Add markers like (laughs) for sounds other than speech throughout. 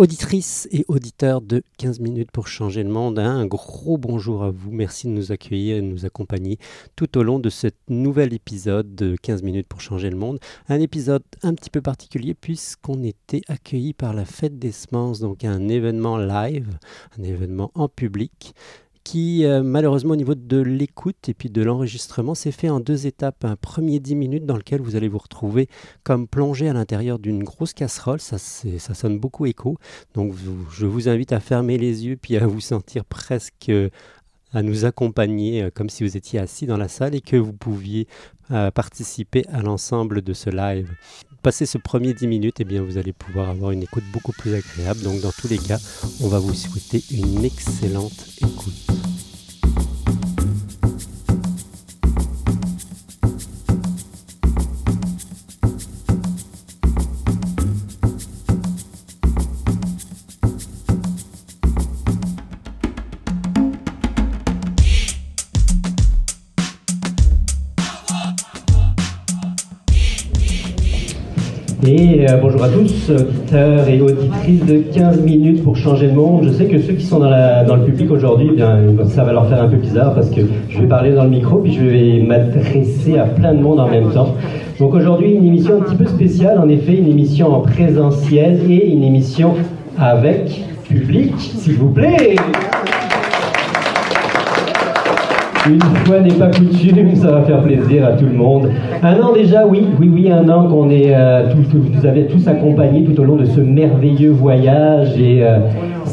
Auditrices et auditeurs de 15 minutes pour changer le monde, hein, un gros bonjour à vous. Merci de nous accueillir et de nous accompagner tout au long de ce nouvel épisode de 15 minutes pour changer le monde. Un épisode un petit peu particulier puisqu'on était accueillis par la Fête des Semences, donc un événement live, un événement en public qui, euh, malheureusement, au niveau de l'écoute et puis de l'enregistrement, s'est fait en deux étapes. Un premier 10 minutes dans lequel vous allez vous retrouver comme plongé à l'intérieur d'une grosse casserole. Ça, sonne beaucoup écho. Donc, je vous invite à fermer les yeux puis à vous sentir presque euh, à nous accompagner euh, comme si vous étiez assis dans la salle et que vous pouviez participer à l'ensemble de ce live passer ce premier 10 minutes, eh bien, vous allez pouvoir avoir une écoute beaucoup plus agréable. Donc, dans tous les cas, on va vous souhaiter une excellente écoute. Euh, bonjour à tous, auditeurs et auditrices de 15 minutes pour changer le monde. Je sais que ceux qui sont dans, le public aujourd'hui, eh bien, ça va leur faire un peu bizarre parce que je vais parler dans le micro puis je vais m'adresser à plein de monde en même temps. Donc aujourd'hui, une émission un petit peu spéciale, en effet, une émission en présentiel et une émission avec public, s'il vous plaît. Une fois n'est pas coutume, ça va faire plaisir à tout le monde. Un an déjà, oui, oui, oui, un an qu'on est, euh, que vous avez tous accompagnés tout au long de ce merveilleux voyage et euh,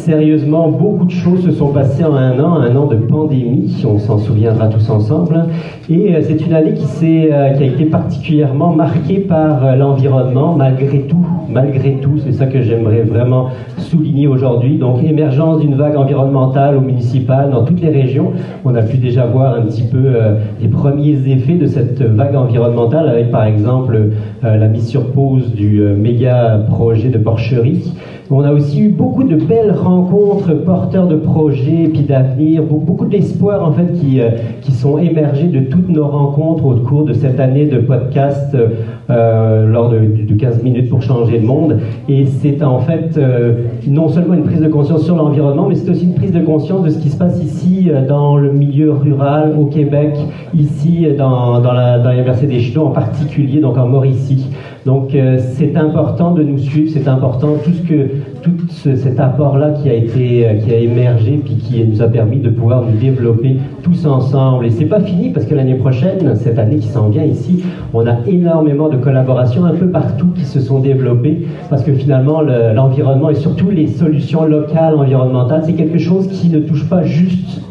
sérieusement, beaucoup de choses se sont passées en un an, un an de pandémie, on s'en souviendra tous ensemble. Et euh, c'est une année qui, qui a été particulièrement marquée par l'environnement, malgré tout, malgré tout, c'est ça que j'aimerais vraiment souligner aujourd'hui. Donc, émergence d'une vague environnementale ou municipale dans toutes les régions. On a pu déjà voir un petit peu euh, les premiers effets de cette vague environnementale avec par exemple euh, la mise sur pause du euh, méga projet de porcherie. On a aussi eu beaucoup de belles rencontres porteurs de projets et puis d'avenir, beaucoup d'espoir en fait qui, qui sont émergés de toutes nos rencontres au cours de cette année de podcast lors de, 15 minutes pour changer le monde. Et c'est en fait non seulement une prise de conscience sur l'environnement, mais c'est aussi une prise de conscience de ce qui se passe ici dans le milieu rural au Québec, ici dans, dans l'Université des Chenaux en particulier, donc en Mauricie. Donc euh, c'est important de nous suivre, c'est important tout ce que tout cet apport-là qui a été euh, qui a émergé puis qui nous a permis de pouvoir nous développer tous ensemble. Et c'est pas fini parce que l'année prochaine, cette année qui s'en vient ici, on a énormément de collaborations un peu partout qui se sont développées parce que finalement l'environnement et surtout les solutions locales environnementales, c'est quelque chose qui ne touche pas juste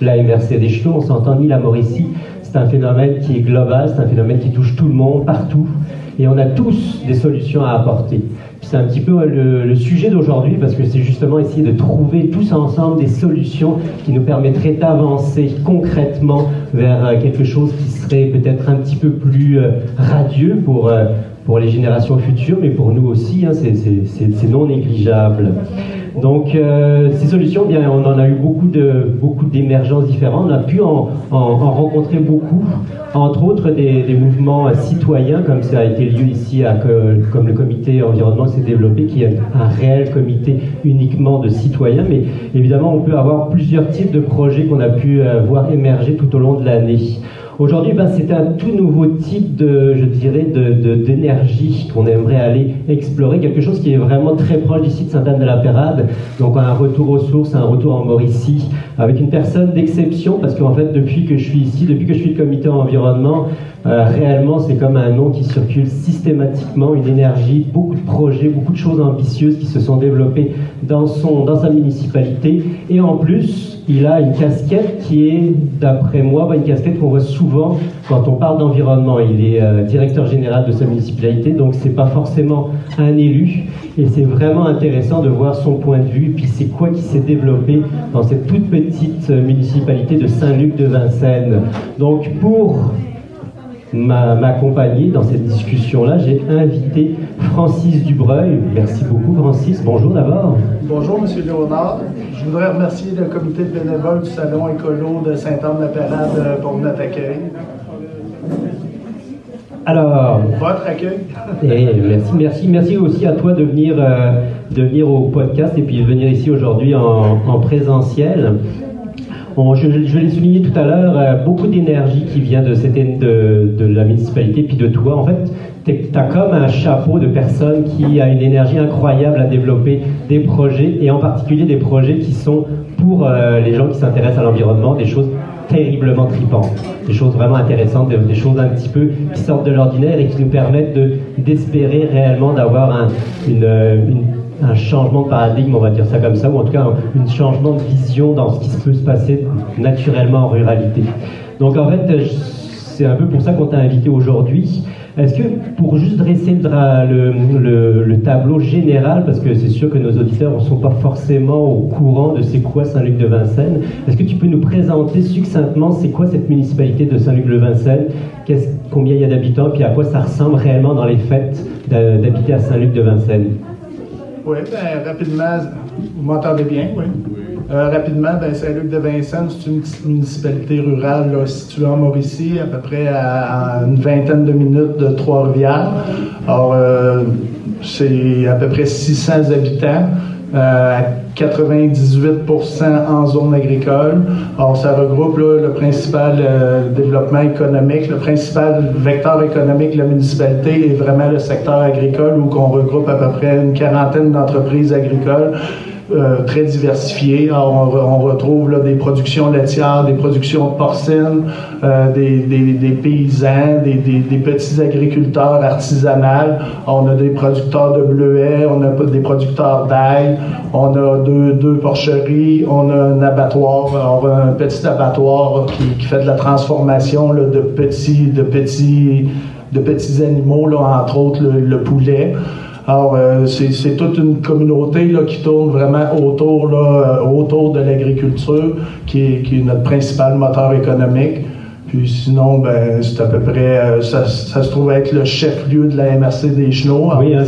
la MRC des Chenaux, on s'entend ni la Mauricie. C'est un phénomène qui est global, c'est un phénomène qui touche tout le monde, partout. Et on a tous des solutions à apporter. C'est un petit peu le, sujet d'aujourd'hui parce que c'est justement essayer de trouver tous ensemble des solutions qui nous permettraient d'avancer concrètement vers euh, quelque chose qui serait peut-être un petit peu plus euh, radieux pour, euh, pour les générations futures, mais pour nous aussi, hein, c'est non négligeable. Donc euh, ces solutions, bien, on en a eu beaucoup d'émergences différentes. On a pu en, rencontrer beaucoup, entre autres des, mouvements citoyens, comme ça a été lieu ici, comme le comité environnement s'est développé, qui est un réel comité uniquement de citoyens. Mais évidemment, on peut avoir plusieurs types de projets qu'on a pu euh, voir émerger tout au long de l'année. Aujourd'hui, ben, c'est un tout nouveau type de, je dirais, d'énergie qu'on aimerait aller explorer, quelque chose qui est vraiment très proche d'ici de Sainte-Anne-de-la-Pérade. Donc un retour aux sources, un retour en Mauricie, avec une personne d'exception, parce qu'en fait, depuis que je suis ici, depuis que je suis le comité environnement, euh, réellement, c'est comme un nom qui circule systématiquement, une énergie, beaucoup de projets, beaucoup de choses ambitieuses qui se sont développées dans, son, dans sa municipalité. Et en plus, il a une casquette qui est, d'après moi, une casquette qu'on voit souvent quand on parle d'environnement. Il est euh, directeur général de sa municipalité, donc c'est pas forcément un élu. Et c'est vraiment intéressant de voir son point de vue, puis c'est quoi qui s'est développé dans cette toute petite euh, municipalité de Saint-Luc de Vincennes. Donc pour m'accompagner dans cette discussion-là, j'ai invité Francis Dubreuil. Merci beaucoup, Francis. Bonjour d'abord. Bonjour, Monsieur Léonard. Je voudrais remercier le comité de bénévoles du Salon écolo de Saint-Anne-la-Pérade pour notre accueil. Alors, votre accueil. (laughs) Et merci, merci, merci aussi à toi de venir, euh, de venir au podcast et puis de venir ici aujourd'hui en, en présentiel. Bon, je, je l'ai souligné tout à l'heure, euh, beaucoup d'énergie qui vient de, cette, de, de, la municipalité puis de toi. En fait, tu as comme un chapeau de personnes qui a une énergie incroyable à développer des projets et en particulier des projets qui sont pour euh, les gens qui s'intéressent à l'environnement, des choses terriblement tripantes, des choses vraiment intéressantes, des, choses un petit peu qui sortent de l'ordinaire et qui nous permettent d'espérer réellement d'avoir un, une un changement de paradigme, on va dire ça comme ça, ou en tout cas un, changement de vision dans ce qui peut se passer naturellement en ruralité. Donc en fait, c'est un peu pour ça qu'on t'a invité aujourd'hui. Est-ce que pour juste dresser le, le, le, tableau général, parce que c'est sûr que nos auditeurs ne sont pas forcément au courant de c'est quoi Saint-Luc-de-Vincennes, est-ce que tu peux nous présenter succinctement c'est quoi cette municipalité de Saint-Luc-de-Vincennes, combien il y a d'habitants, puis à quoi ça ressemble réellement dans les fêtes d'habiter à Saint-Luc-de-Vincennes oui, ben, rapidement, vous m'entendez bien, oui? Euh, rapidement, ben, Saint-Luc-de-Vincennes, c'est une petite municipalité rurale située en Mauricie, à peu près à, une vingtaine de minutes de Trois-Rivières. Alors, euh, c'est à peu près 600 habitants. Euh, à 98% en zone agricole. Alors, ça regroupe le principal euh, développement économique, le principal vecteur économique de la municipalité est vraiment le secteur agricole où on regroupe à peu près une quarantaine d'entreprises agricoles euh, très diversifié. On, on, retrouve là, des productions laitières, des productions porcines, euh, des, des, paysans, des, petits agriculteurs artisanaux. On a des producteurs de bleuets, on a des producteurs d'ail, on a deux, deux, porcheries, on a un abattoir, on a un petit abattoir qui, fait de la transformation de petits, de petits, de petits animaux, là, entre autres le poulet. Alors, euh, c'est toute une communauté là, qui tourne vraiment autour, là, euh, autour de l'agriculture, qui est, qui est notre principal moteur économique. Puis sinon, ben, c'est à peu près, euh, ça, ça, se trouve être le chef-lieu de la MRC des Chenaux. Oui, hein,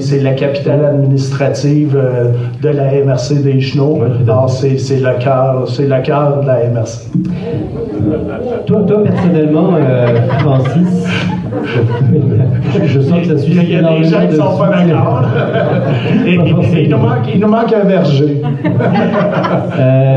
c'est la capitale administrative euh, de la MRC des Chenaux. Alors, c'est le cœur, c'est le cœur de la MRC. Toi, toi personnellement, Francis, je, sens que ça suit. Il y a des gens qui ne sont pas d'accord. (laughs) il, nous manque, il nous manque un verger.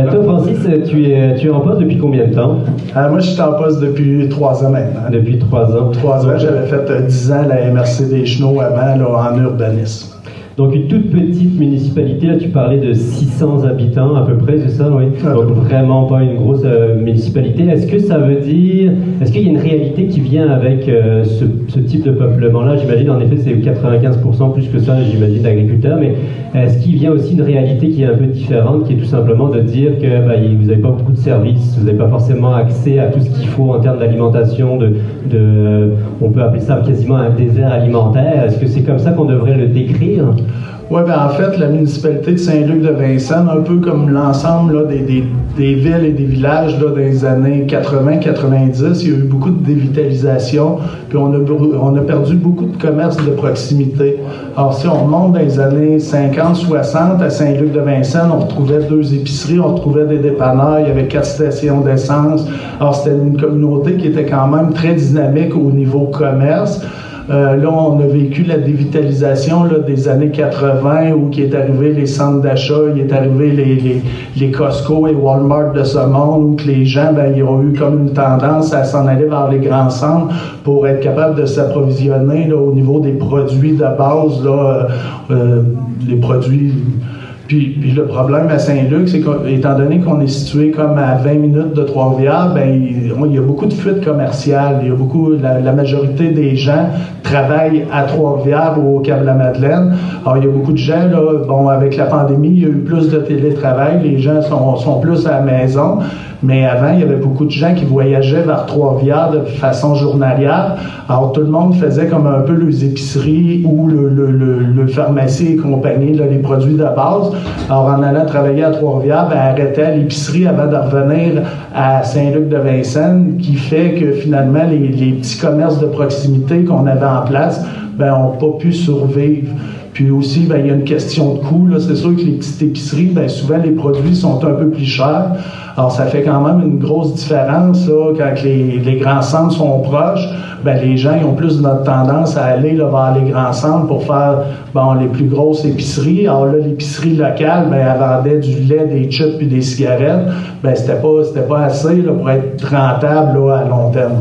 toi, Francis, tu es, tu es en poste depuis combien de temps? moi, je suis en poste depuis trois ans maintenant. Depuis trois ans. Trois ans. J'avais fait euh, dix ans la MRC des Chenaux avant, là, en urbanisme. Donc une toute petite municipalité, là tu parlais de 600 habitants à peu près, c'est ça, oui? Donc vraiment pas une grosse euh, municipalité. Est-ce que ça veut dire, est-ce qu'il y a une réalité qui vient avec euh, ce, ce, type de peuplement-là? J'imagine en effet c'est 95% plus que ça, j'imagine, d'agriculteurs, mais est-ce qu'il vient aussi une réalité qui est un peu différente, qui est tout simplement de dire que bah, vous n'avez pas beaucoup de services, vous n'avez pas forcément accès à tout ce qu'il faut en termes d'alimentation, de, de, on peut appeler ça quasiment un désert alimentaire? Est-ce que c'est comme ça qu'on devrait le décrire? Oui, ben en fait, la municipalité de Saint-Luc-de-Vincennes, un peu comme l'ensemble des, des, des, villes et des villages là, des années 80-90, il y a eu beaucoup de dévitalisation, puis on a, on a perdu beaucoup de commerces de proximité. Alors, si on remonte dans les années 50-60, à Saint-Luc-de-Vincennes, on retrouvait deux épiceries, on retrouvait des dépanneurs, il y avait quatre stations d'essence. Alors, c'était une communauté qui était quand même très dynamique au niveau commerce. Euh, là, on a vécu la dévitalisation des années 80 où qui est arrivé les centres d'achat, il est arrivé les, les, Costco et Walmart de ce monde où les gens, ben, ils ont eu comme une tendance à s'en aller vers les grands centres pour être capable de s'approvisionner au niveau des produits de base, euh, euh les produits puis, le problème à Saint-Luc, c'est qu'étant donné qu'on est situé comme à 20 minutes de Trois-Rivières, ben, il, y a beaucoup de fuites commerciales. Il y a beaucoup, la, majorité des gens travaillent à Trois-Rivières ou au Cap-la-Madeleine. Alors, il y a beaucoup de gens, là, bon, avec la pandémie, il y a eu plus de télétravail. Les gens sont, sont plus à la maison. Mais avant, il y avait beaucoup de gens qui voyageaient vers Trois-Rivières de façon journalière. Alors, tout le monde faisait comme un peu les épiceries ou le, le, le, pharmacie et compagnie, les produits de base. Alors, en allant travailler à Trois-Rivières, ben, arrêtait à l'épicerie avant de revenir à Saint-Luc-de-Vincennes, qui fait que finalement, les, les petits commerces de proximité qu'on avait en place, ben, n'ont pas pu survivre. Puis aussi, ben, il y a une question de coût. C'est sûr que les petites épiceries, ben, souvent les produits sont un peu plus chers. Alors, ça fait quand même une grosse différence là, quand les, les, grands centres sont proches. Ben, les gens ils ont plus notre tendance à aller là, vers les grands centres pour faire bon, les plus grosses épiceries. Alors là, l'épicerie locale, ben, elle vendait du lait, des chips puis des cigarettes. Ben, c'était pas, pas assez là, pour être rentable là, à long terme.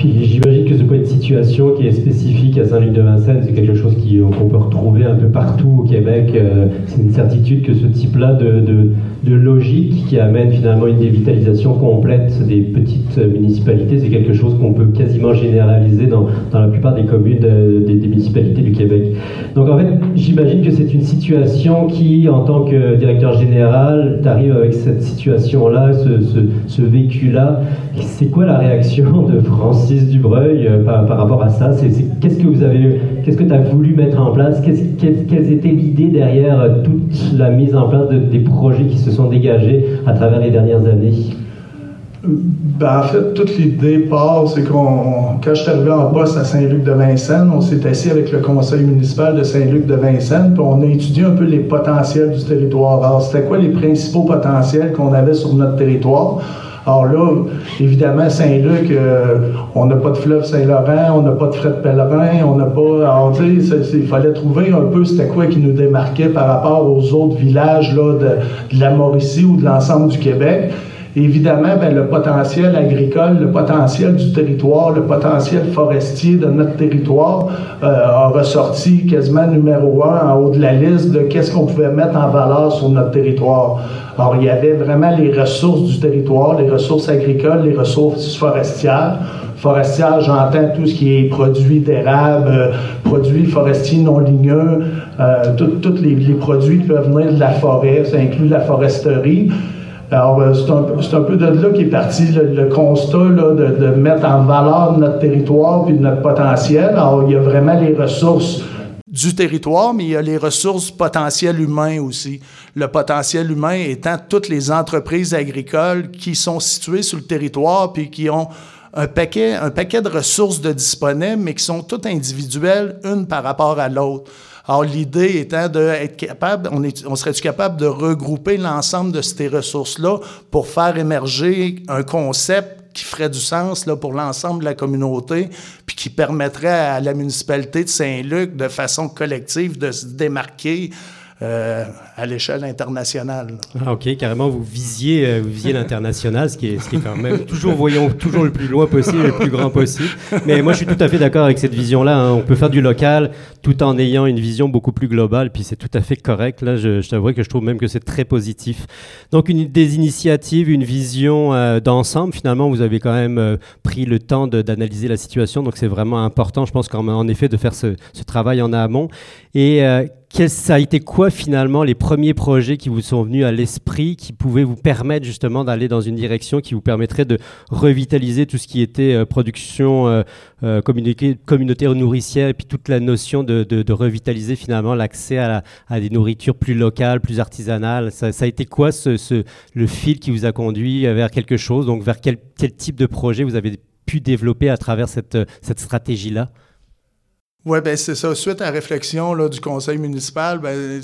J'imagine que ce n'est pas une situation qui est spécifique à Saint-Luc-de-Vincennes, c'est quelque chose qu'on peut retrouver un peu partout au Québec. Euh, c'est une certitude que ce type-là de, logique qui amène finalement une dévitalisation complète des petites municipalités, c'est quelque chose qu'on peut quasiment généraliser dans, la plupart des communes des, municipalités du Québec. Donc en fait, j'imagine que c'est une situation qui, en tant que directeur général, tu arrives avec cette situation-là, ce, ce, ce vécu-là. C'est quoi la réaction de France Dubreuil euh, par, rapport à ça Qu'est-ce que vous avez, qu'est-ce que tu as voulu mettre en place? Qu'est-ce, Quelles étaient l'idée derrière euh, toute la mise en place de, des projets qui se sont dégagés à travers les dernières années? Ben, en fait, toute l'idée part, c'est qu'on, quand je suis arrivé en poste à Saint-Luc-de-Vincennes, on s'est assis avec le conseil municipal de Saint-Luc-de-Vincennes, puis on a étudié un peu les potentiels du territoire. Alors, c'était quoi les principaux potentiels qu'on avait sur notre territoire? Alors là, évidemment, Saint-Luc, euh, on n'a pas de fleuve Saint-Laurent, on n'a pas de de pèlerin, on n'a pas. Alors, il fallait trouver un peu c'était quoi qui nous démarquait par rapport aux autres villages là, de, de la Mauricie ou de l'ensemble du Québec. Évidemment, ben, le potentiel agricole, le potentiel du territoire, le potentiel forestier de notre territoire euh, a ressorti quasiment numéro un en haut de la liste de qu'est-ce qu'on pouvait mettre en valeur sur notre territoire. Alors, il y avait vraiment les ressources du territoire, les ressources agricoles, les ressources forestières. Forestières, j'entends tout ce qui est produits d'érable, euh, produits forestiers non ligneux, euh, tous les, les produits qui peuvent venir de la forêt, ça inclut la foresterie. Alors, euh, c'est un, peu de là qu'est parti le, constat de, mettre en valeur notre territoire puis notre potentiel. Alors, il y a vraiment les ressources du territoire, mais il y a les ressources potentielles humains aussi. Le potentiel humain étant toutes les entreprises agricoles qui sont situées sur le territoire puis qui ont un paquet, un paquet de ressources de disponibles, mais qui sont toutes individuelles, une par rapport à l'autre. Alors, l'idée étant d'être capable, on, on serait-tu capable de regrouper l'ensemble de ces ressources-là pour faire émerger un concept qui ferait du sens là, pour l'ensemble de la communauté, puis qui permettrait à la municipalité de Saint-Luc, de façon collective, de se démarquer euh, à l'échelle internationale. Ah, ok, carrément, vous visiez, euh, vous visiez l'international, ce, qui est, ce qui est quand même toujours, voyons, toujours le plus loin possible, le plus grand possible. Mais moi, je suis tout à fait d'accord avec cette vision-là. Hein. On peut faire du local tout en ayant une vision beaucoup plus globale, puis c'est tout à fait correct. Là, je, je t'avoue que je trouve même que c'est très positif. Donc, une, des initiatives, une vision euh, d'ensemble, finalement, vous avez quand même pris le temps d'analyser la situation, donc c'est vraiment important, je pense, en effet, de faire ce, ce travail en amont. Et ça a été quoi finalement les premiers projets qui vous sont venus à l'esprit, qui pouvaient vous permettre justement d'aller dans une direction qui vous permettrait de revitaliser tout ce qui était euh, production euh, euh, communautaire nourricière et puis toute la notion de, revitaliser finalement l'accès à, des nourritures plus locales, plus artisanales? Ça, a été quoi ce, le fil qui vous a conduit vers quelque chose? Donc vers quel, type de projet vous avez pu développer à travers cette, cette stratégie-là? Oui, ben c'est ça. Suite à la réflexion là, du conseil municipal, ben,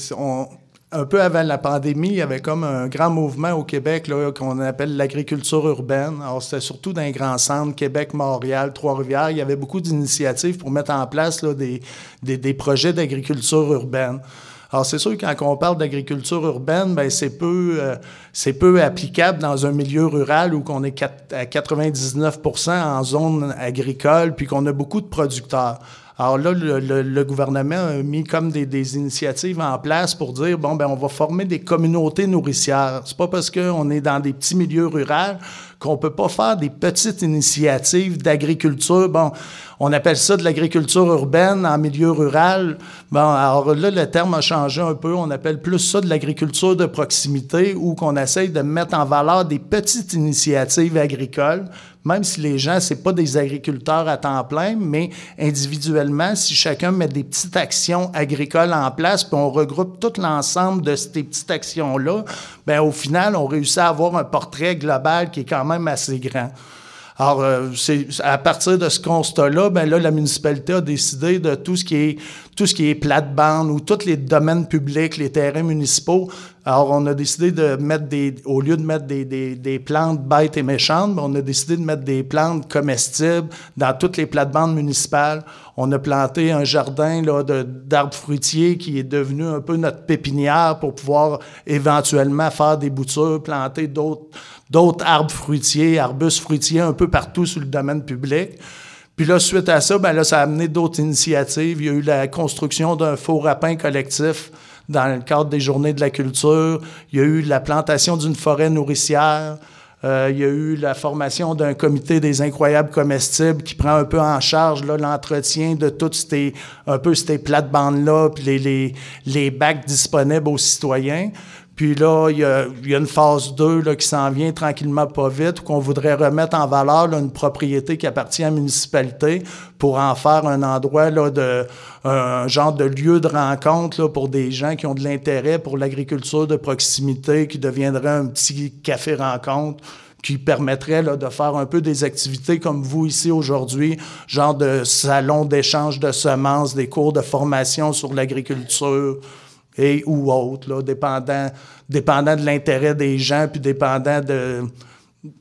un peu avant la pandémie, il y avait comme un grand mouvement au Québec qu'on appelle l'agriculture urbaine. Alors, c'était surtout dans les grands centres, Québec, Montréal, Trois-Rivières. Il y avait beaucoup d'initiatives pour mettre en place des, des, projets d'agriculture urbaine. Alors, c'est sûr que quand on parle d'agriculture urbaine, ben, c'est peu, euh, c'est peu applicable dans un milieu rural où on est à 99 en zone agricole, puis qu'on a beaucoup de producteurs. Alors là, le, gouvernement a mis comme des, initiatives en place pour dire, bon, ben on va former des communautés nourricières. C'est pas parce qu'on est dans des petits milieux ruraux qu'on peut pas faire des petites initiatives d'agriculture. Bon, on appelle ça de l'agriculture urbaine en milieu rural. Bon, alors là, le terme a changé un peu. On appelle plus ça de l'agriculture de proximité où qu'on essaye de mettre en valeur des petites initiatives agricoles même si les gens, c'est pas des agriculteurs à temps plein, mais individuellement, si chacun met des petites actions agricoles en place, puis on regroupe tout l'ensemble de ces petites actions-là, ben au final, on réussit à avoir un portrait global qui est quand même assez grand. Alors, euh, c'est à partir de ce constat-là, ben là, la municipalité a décidé de tout ce qui est tout ce qui est plate-bande ou tous les domaines publics, les terrains municipaux. Alors, on a décidé de mettre des, au lieu de mettre des, des, des plantes bêtes et méchantes, ben, on a décidé de mettre des plantes comestibles dans toutes les plates-bandes municipales. On a planté un jardin là, d'arbres fruitiers qui est devenu un peu notre pépinière pour pouvoir éventuellement faire des boutures, planter d'autres d'autres arbres fruitiers, arbustes fruitiers un peu partout sur le domaine public. Puis là, suite à ça, ben là, ça a amené d'autres initiatives. Il y a eu la construction d'un faux rapin collectif dans le cadre des Journées de la culture. Il y a eu la plantation d'une forêt nourricière. Euh, il y a eu la formation d'un comité des incroyables comestibles qui prend un peu en charge l'entretien de toutes ces, un peu ces plates-bandes-là, puis les, les, les bacs disponibles aux citoyens. Puis là, il y a, une phase 2 là, qui s'en vient tranquillement pas vite, qu'on voudrait remettre en valeur une propriété qui appartient à la municipalité pour en faire un endroit là, de un genre de lieu de rencontre là, pour des gens qui ont de l'intérêt pour l'agriculture de proximité, qui deviendrait un petit café rencontre qui permettrait là, de faire un peu des activités comme vous ici aujourd'hui, genre de salon d'échange de semences, des cours de formation sur l'agriculture, et ou autre, là, dépendant, dépendant de l'intérêt des gens, puis dépendant de,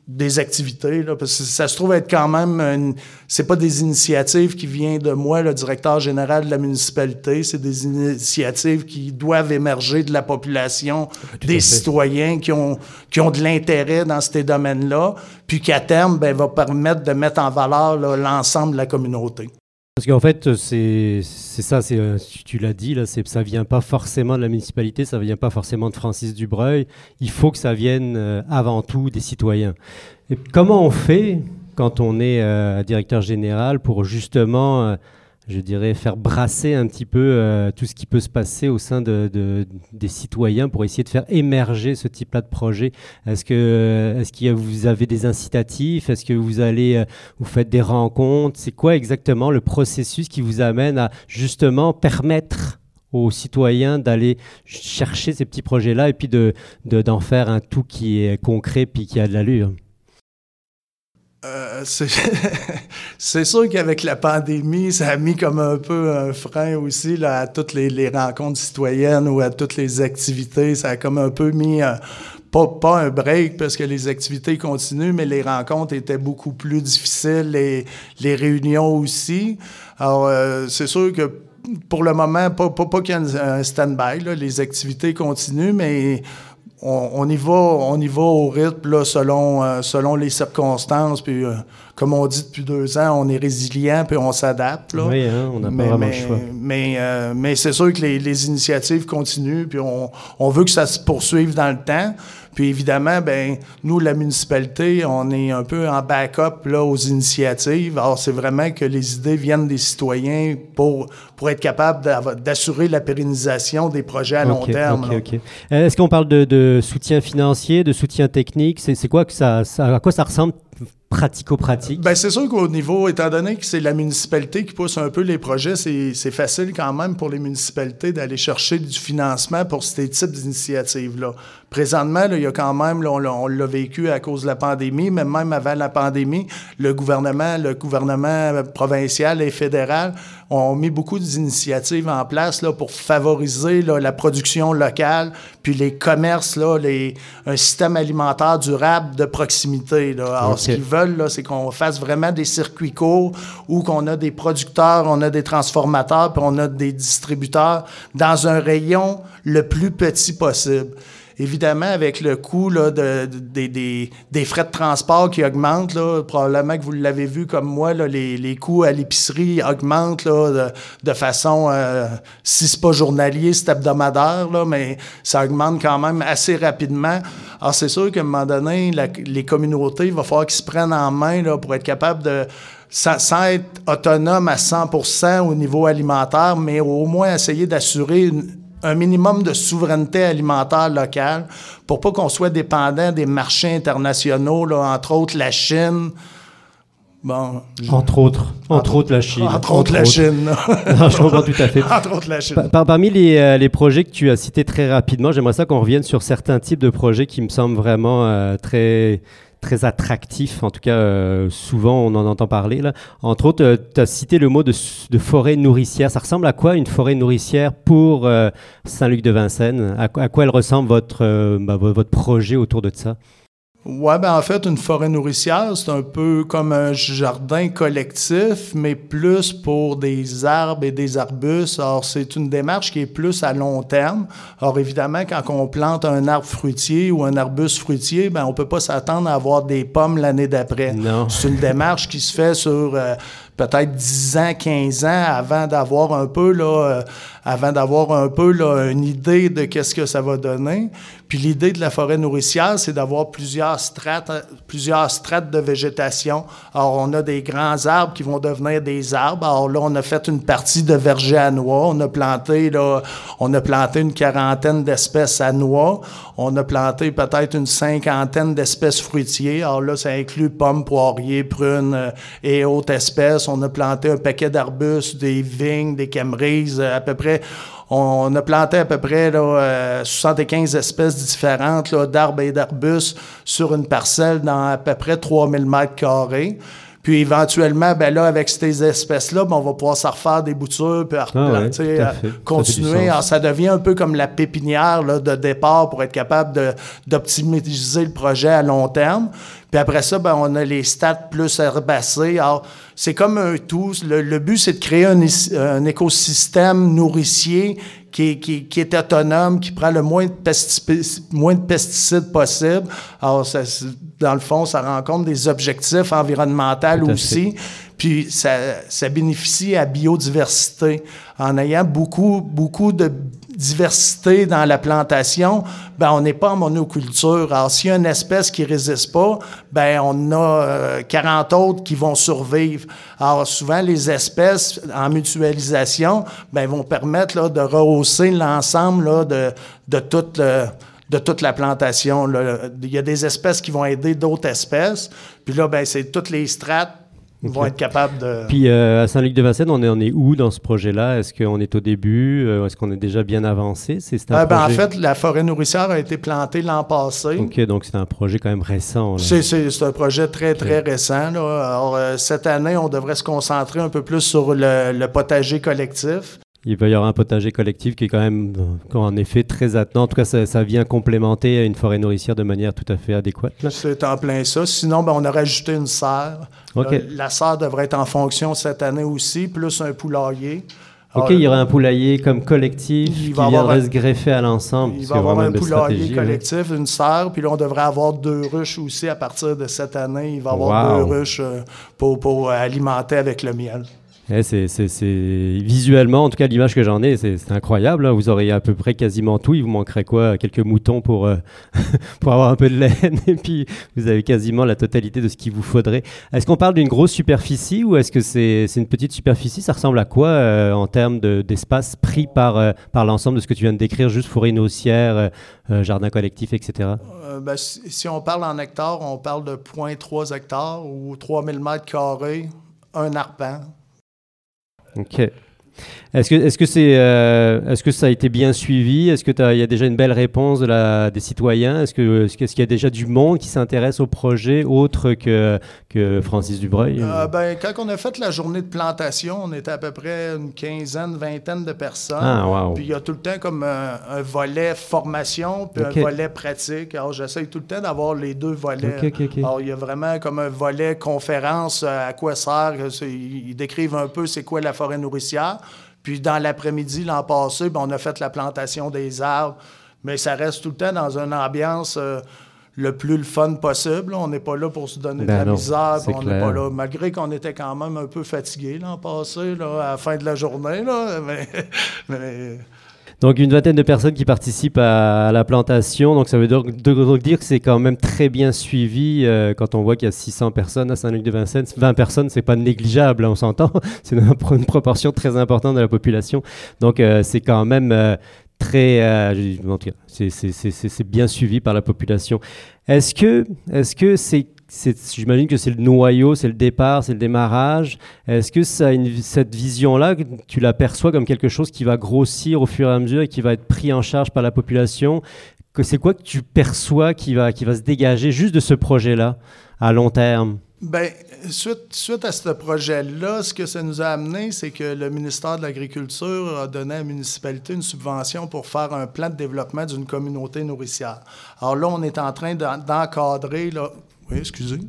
des activités, là, parce que ça se trouve être quand même, c'est pas des initiatives qui viennent de moi, le directeur général de la municipalité, c'est des initiatives qui doivent émerger de la population, des citoyens qui ont, qui ont de l'intérêt dans ces domaines-là, puis qui à terme, ben, va permettre de mettre en valeur l'ensemble de la communauté. Parce qu'en fait, c'est ça, euh, tu l'as dit, là, ça vient pas forcément de la municipalité, ça vient pas forcément de Francis Dubreuil. Il faut que ça vienne euh, avant tout des citoyens. Comment on fait quand on est euh, directeur général pour justement je dirais, faire brasser un petit peu euh, tout ce qui peut se passer au sein de, des citoyens pour essayer de faire émerger ce type-là de projet. Est-ce que, est-ce vous avez des incitatifs? Est-ce que vous allez, euh, vous faites des rencontres? C'est quoi exactement le processus qui vous amène à justement permettre aux citoyens d'aller chercher ces petits projets-là et puis de, d'en faire un tout qui est concret puis qui a de l'allure? Euh, (laughs) c'est sûr qu'avec la pandémie, ça a mis comme un peu un frein aussi à toutes les, rencontres citoyennes ou à toutes les activités. Ça a comme un peu mis, euh, pas, un break parce que les activités continuent, mais les rencontres étaient beaucoup plus difficiles, les, les réunions aussi. Alors, euh, c'est sûr que pour le moment, pas, pas, pas qu'il y ait un stand-by, les activités continuent, mais on, y va, on y va au rythme selon, euh, selon les circonstances. Puis, euh, comme on dit depuis deux ans, on est résilient puis on s'adapte. Oui, hein, on n'a pas vraiment le choix. Mais, euh, mais c'est sûr que les, les, initiatives continuent, puis on, on, veut que ça se poursuive dans le temps. Puis évidemment, ben nous, la municipalité, on est un peu en backup là, aux initiatives. Alors, c'est vraiment que les idées viennent des citoyens pour, pour être capable d'assurer la pérennisation des projets à long terme. Est-ce qu'on parle de, de, soutien financier, de soutien technique? C'est quoi que ça, ça, à quoi ça ressemble pratico-pratique? Ben, c'est sûr qu'au niveau, étant donné que c'est la municipalité qui pousse un peu les projets, c'est facile quand même pour les municipalités d'aller chercher du financement pour ces types d'initiatives-là. Présentement, il y a quand même, on, l'a vécu à cause de la pandémie, mais même avant la pandémie, le gouvernement, le gouvernement provincial et fédéral ont mis beaucoup d'initiatives en place là, pour favoriser la production locale, puis les commerces, là, les, un système alimentaire durable de proximité. Là. Alors, ce qu'ils veulent, c'est qu'on fasse vraiment des circuits courts où qu'on a des producteurs, on a des transformateurs, puis on a des distributeurs dans un rayon le plus petit possible. Évidemment, avec le coût là, de, des frais de transport qui augmentent, là, probablement que vous l'avez vu comme moi, là, les, les coûts à l'épicerie augmentent de, façon, euh, si c'est pas journalier, c'est hebdomadaire, mais ça augmente quand même assez rapidement. Alors, c'est sûr qu'à un moment donné, les communautés, il va falloir qu'ils se prennent en main pour être capables de sans, être autonome à 100% au niveau alimentaire, mais au moins essayer d'assurer une, un minimum de souveraineté alimentaire locale pour pas qu'on soit dépendant des marchés internationaux, là, entre autres la Chine. Bon, entre autres, entre, autres la Chine. Entre, autres la Chine. je comprends tout à fait. (laughs) entre autres la Chine. parmi les, euh, les, projets que tu as cités très rapidement, j'aimerais ça qu'on revienne sur certains types de projets qui me semblent vraiment euh, très très attractif. En tout cas, souvent on en entend parler. Là. Entre autres, tu as cité le mot de, forêt nourricière. Ça ressemble à quoi une forêt nourricière pour Saint-Luc de Vincennes? À, à, quoi elle ressemble votre, bah, votre projet autour de ça? Ouais, ben en fait, une forêt nourricière, c'est un peu comme un jardin collectif, mais plus pour des arbres et des arbustes. Alors, c'est une démarche qui est plus à long terme. Alors, évidemment, quand on plante un arbre fruitier ou un arbuste fruitier, ben on peut pas s'attendre à avoir des pommes l'année d'après. C'est une démarche qui se fait sur euh, peut-être 10 ans, 15 ans avant d'avoir un peu là, euh, avant d'avoir un peu là, une idée de qu'est-ce que ça va donner. Puis l'idée de la forêt nourricière, c'est d'avoir plusieurs strates, plusieurs strates de végétation. Alors on a des grands arbres qui vont devenir des arbres. Alors là, on a fait une partie de verger à noix. On a planté là, on a planté une quarantaine d'espèces à noix. On a planté peut-être une cinquantaine d'espèces fruitiers. Alors là, ça inclut pommes, poiriers, prunes euh, et autres espèces. On a planté un paquet d'arbustes, des vignes, des camerises, à peu près on a planté à peu près là, 75 euh, espèces différentes d'arbres et d'arbustes sur une parcelle dans à peu près 3000 mètres carrés. Puis éventuellement, ben là, avec ces espèces-là, ben, on va pouvoir s'en refaire des boutures, puis ah continuer. Ça, ça, devient un peu comme la pépinière là, de départ pour être capable d'optimiser le projet à long terme. Puis après ça, ben, on a les stats plus herbacées. Alors, c'est comme un tout. Le, but, c'est de créer un, écosystème nourricier qui, qui, est autonome, qui prend le moins de, moins de pesticides possible. Alors, ça, dans le fond, ça rencontre des objectifs environnementaux aussi. Puis ça, ça bénéficie à biodiversité. En ayant beaucoup, beaucoup de diversité dans la plantation, ben on n'est pas en monoculture. Alors, s'il y a une espèce qui résiste pas, ben on a 40 euh, autres qui vont survivre. Alors, souvent, les espèces en mutualisation, ben vont permettre là, de rehausser l'ensemble de, de toute de toute la plantation. Il y a des espèces qui vont aider d'autres espèces. Puis là, ben, c'est toutes les strates vont être capables de. Puis euh, à Saint-Luc-de-Vincennes, on est, on est où dans ce projet-là? Est-ce qu'on est au début? Euh, Est-ce qu'on est déjà bien avancé? C'est un euh, ben, En fait, la forêt nourricière a été plantée l'an passé. OK, donc c'est un projet quand même récent. C'est un projet très, très récent. Là. Alors, cette année, on devrait se concentrer un peu plus sur le potager collectif il va y avoir un potager collectif qui est quand même, en effet, très attenant. En tout cas, ça, vient complémenter une forêt nourricière de manière tout à fait adéquate. C'est en plein ça. Sinon, ben, on a rajouté une serre. la serre devrait être en fonction cette année aussi, plus un poulailler. OK, il y aura un poulailler comme collectif qui viendrait se greffer à l'ensemble. Il va y avoir un poulailler collectif, une serre, puis là, on devrait avoir deux ruches aussi à partir de cette année. Il va y avoir deux ruches euh, pour, pour alimenter avec le miel. Eh, c'est, visuellement, en tout cas l'image que j'en ai, c'est, incroyable. Hein. Vous auriez à peu près quasiment tout. Il vous manquerait quoi? Quelques moutons pour, euh, (laughs) pour avoir un peu de laine. Et puis vous avez quasiment la totalité de ce qu'il vous faudrait. Est-ce qu'on parle d'une grosse superficie ou est-ce que c'est, une petite superficie? Ça ressemble à quoi euh, en termes d'espace pris par, euh, par l'ensemble de ce que tu viens de décrire? Juste forêt nourricière, jardin collectif, etc. Ben, si, on parle en hectares, on parle de 0.3 hectares ou 3000 mètres carrés, un arpent. Ok. Est-ce que, est-ce, que c'est, euh, est-ce que ça a été bien suivi? Est-ce qu'il y a déjà une belle réponse de la, des citoyens? Est-ce, que, est-ce, qu'il y a déjà du monde qui s'intéresse au projet autre que, que Francis Dubreuil? Euh, ben, Quand on a fait la journée de plantation, on était à peu près une quinzaine, vingtaine de personnes. Ah, wow. Puis il y a tout le temps comme un, volet formation puis un volet pratique. Alors j'essaye tout le temps d'avoir les deux volets. Alors il y a vraiment comme un volet conférence, euh, à quoi sert. Ils décrivent un peu c'est quoi la forêt nourricière. Puis dans l'après-midi, l'an passé, ben, on a fait la plantation des arbres, mais ça reste tout le temps dans une ambiance euh, le plus le fun possible. On n'est pas là pour se donner de ben la misère. On n'est pas là, malgré qu'on était quand même un peu fatigué l'an passé, là, à la fin de la journée. Là, (laughs) mais donc une vingtaine de personnes qui participent à, la plantation. Donc ça veut donc, dire que c'est quand même très bien suivi euh, quand on voit qu'il y a 600 personnes à Saint-Luc-de-Vincennes. 20 personnes, c'est pas négligeable, hein, on s'entend. (laughs) c'est une, proportion très importante de la population. Donc euh, c'est quand même euh, très, c'est bien suivi par la population. Est-ce que, est-ce que c'est j'imagine que c'est le noyau, c'est le départ, c'est le démarrage. Est-ce que cette vision-là, tu l'aperçois comme quelque chose qui va grossir au fur et à mesure et qui va être pris en charge par la population? C'est quoi que tu perçois qui va, qui va se dégager juste de ce projet-là à long terme? Bien, suite, suite à ce projet-là, ce que ça nous a amené, c'est que le ministère de l'Agriculture a donné à la municipalité une subvention pour faire un plan de développement d'une communauté nourricière. Alors là, on est en train d'encadrer, oui, excusez.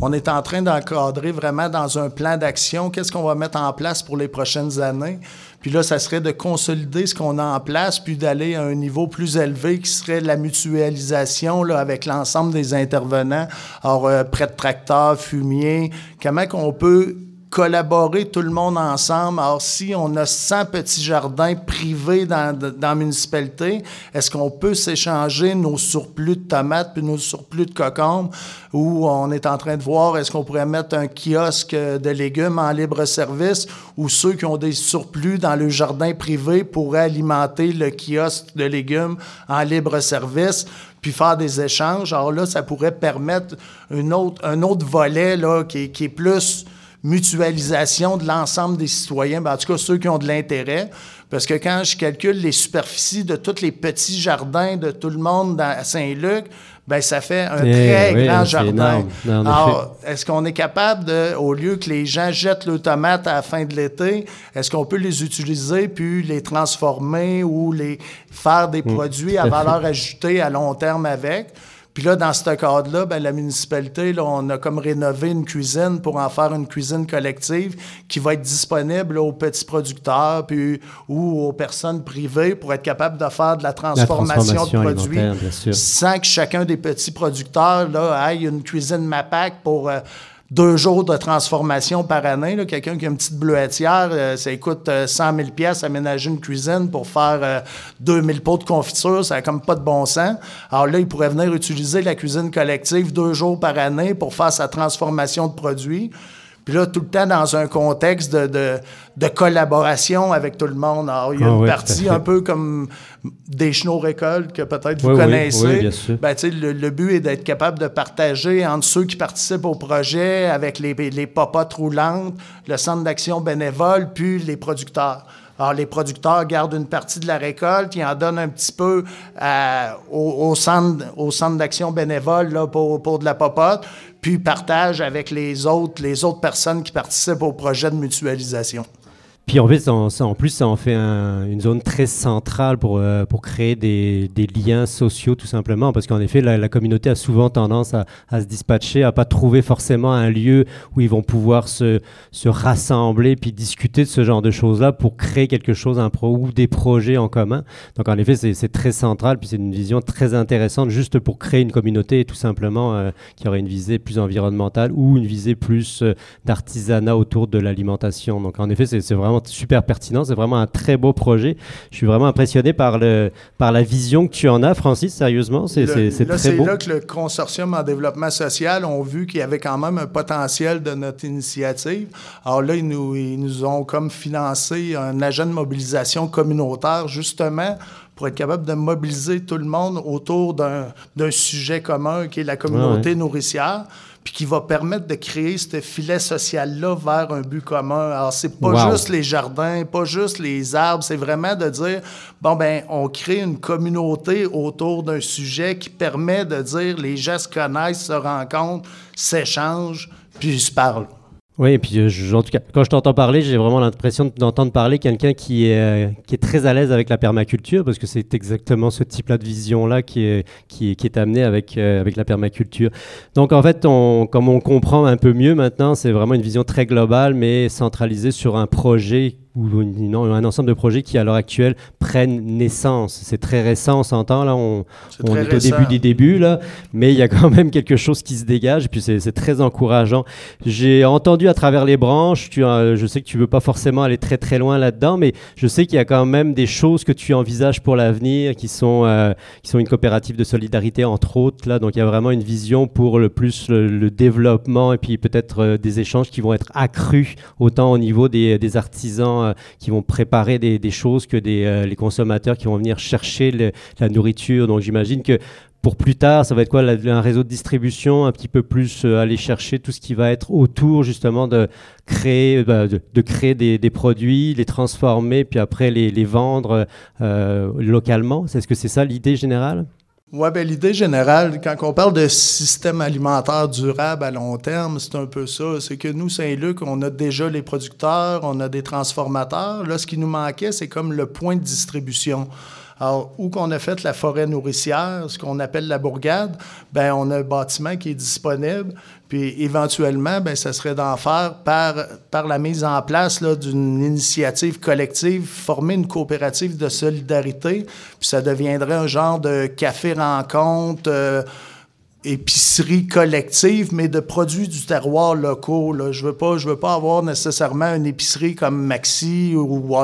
On est en train d'encadrer vraiment dans un plan d'action qu'est-ce qu'on va mettre en place pour les prochaines années. Puis là, ça serait de consolider ce qu'on a en place, puis d'aller à un niveau plus élevé qui serait la mutualisation là, avec l'ensemble des intervenants. Alors, euh, prêt de tracteurs, fumier, comment qu'on peut collaborer tout le monde ensemble. Alors, si on a 100 petits jardins privés dans, dans la municipalité, est-ce qu'on peut s'échanger nos surplus de tomates puis nos surplus de cocombes? Ou on est en train de voir est-ce qu'on pourrait mettre un kiosque de légumes en libre service? Ou ceux qui ont des surplus dans le jardin privé pourraient alimenter le kiosque de légumes en libre service puis faire des échanges? Alors là, ça pourrait permettre un autre volet là, qui, qui est plus mutualisation de l'ensemble des citoyens, ben, en tout cas ceux qui ont de l'intérêt. Parce que quand je calcule les superficies de tous les petits jardins de tout le monde à Saint-Luc, ben ça fait un eh très grand jardin. Alors, est-ce qu'on est capable de, au lieu que les gens jettent le tomate à la fin de l'été, est-ce qu'on peut les utiliser puis les transformer ou les faire des mm. produits à valeur ajoutée à long terme avec? Puis là, dans ce cadre-là, ben, la municipalité, là, on a comme rénové une cuisine pour en faire une cuisine collective qui va être disponible aux petits producteurs puis, ou aux personnes privées pour être capable de faire de la transformation, de produits sans que chacun des petits producteurs là, aille une cuisine MAPAC pour... Euh, deux jours de transformation par année. Quelqu'un qui a une petite bleuetière, euh, ça coûte 100 000 pièces aménager une cuisine pour faire 2000 euh, pots de confiture, ça n'a comme pas de bon sens. Alors là, il pourrait venir utiliser la cuisine collective deux jours par année pour faire sa transformation de produits. Puis là, tout le temps dans un contexte de, de, collaboration avec tout le monde. Alors, il y a ah une partie un peu comme des chenaux récoltes que peut-être vous connaissez. Oui, bien sûr. Ben, le, le, but est d'être capable de partager entre ceux qui participent au projet avec les, les popotes roulantes, le centre d'action bénévole, puis les producteurs. Alors, les producteurs gardent une partie de la récolte, ils en donnent un petit peu au, au, centre, d'action bénévole pour, de la popote puis partage avec les autres, les autres personnes qui participent au projet de mutualisation. Puis en, fait, plus, ça en fait une zone très centrale pour, euh, pour créer des, des, liens sociaux, tout simplement. Parce qu'en effet, la, communauté a souvent tendance à, à, se dispatcher, à pas trouver forcément un lieu où ils vont pouvoir se, se rassembler puis discuter de ce genre de choses-là pour créer quelque chose, ou des projets en commun. Donc en effet, c'est très central, puis c'est une vision très intéressante juste pour créer une communauté, tout simplement, euh, qui aurait une visée plus environnementale ou une visée plus euh, d'artisanat autour de l'alimentation. Donc en effet, c'est vraiment super pertinent. C'est vraiment un très beau projet. Je suis vraiment impressionné par, le, par la vision que tu en as, Francis. Sérieusement, c'est très beau. C'est là que le consortium en développement social ont vu qu'il y avait quand même un potentiel de notre initiative. Alors là, ils nous, ils nous ont comme financé un agent de mobilisation communautaire, justement, pour être capable de mobiliser tout le monde autour d'un sujet commun qui est la communauté nourricière puis qui va permettre de créer ce filet social-là vers un but commun. Alors, c'est pas juste les jardins, pas juste les arbres, c'est vraiment de dire, bon, ben on crée une communauté autour d'un sujet qui permet de dire, les gens se connaissent, se rencontrent, s'échangent, puis se parlent. Oui, et puis euh, en tout cas, quand je t'entends parler, j'ai vraiment l'impression d'entendre parler quelqu'un qui est, euh, qui est très à l'aise avec la permaculture, parce que c'est exactement ce type-là de vision-là qui est, qui, est, qui est amené avec, euh, avec la permaculture. Donc en fait, on, comme on comprend un peu mieux maintenant, c'est vraiment une vision très globale, mais centralisée sur un projet ou un ensemble de projets qui, à l'heure actuelle, prennent naissance. C'est très récent, on s'entend, là, on, est, on est au début des débuts, là, mais il y a quand même quelque chose qui se dégage, et puis c'est très encourageant. J'ai entendu à travers les branches, tu, je sais que tu veux pas forcément aller très très loin là-dedans, mais je sais qu'il y a quand même des choses que tu envisages pour l'avenir, qui sont euh, qui sont une coopérative de solidarité, entre autres, là, donc il y a vraiment une vision pour le plus le, développement, et puis peut-être euh, des échanges qui vont être accrus, autant au niveau des, des artisans euh, qui vont préparer des, choses que euh, les consommateurs qui vont venir chercher la nourriture. Donc j'imagine que pour plus tard, ça va être quoi Un réseau de distribution un petit peu plus euh, aller chercher tout ce qui va être autour justement de créer, bah, de, créer des, produits, les transformer, puis après les, vendre localement? Est-ce que c'est ça l'idée générale? Oui, ben, l'idée générale, quand on parle de système alimentaire durable à long terme, c'est un peu ça. C'est que nous, Saint-Luc, on a déjà les producteurs, on a des transformateurs. Là, ce qui nous manquait, c'est comme le point de distribution. Alors, où qu'on a fait la forêt nourricière, ce qu'on appelle la bourgade, ben on a un bâtiment qui est disponible, puis éventuellement, ben ça serait d'en faire par, par la mise en place d'une initiative collective, former une coopérative de solidarité, puis ça deviendrait un genre de café-rencontre. Euh, épicerie collective, mais de produits du terroir locaux. Là. Je veux pas, je veux pas avoir nécessairement une épicerie comme Maxi ou,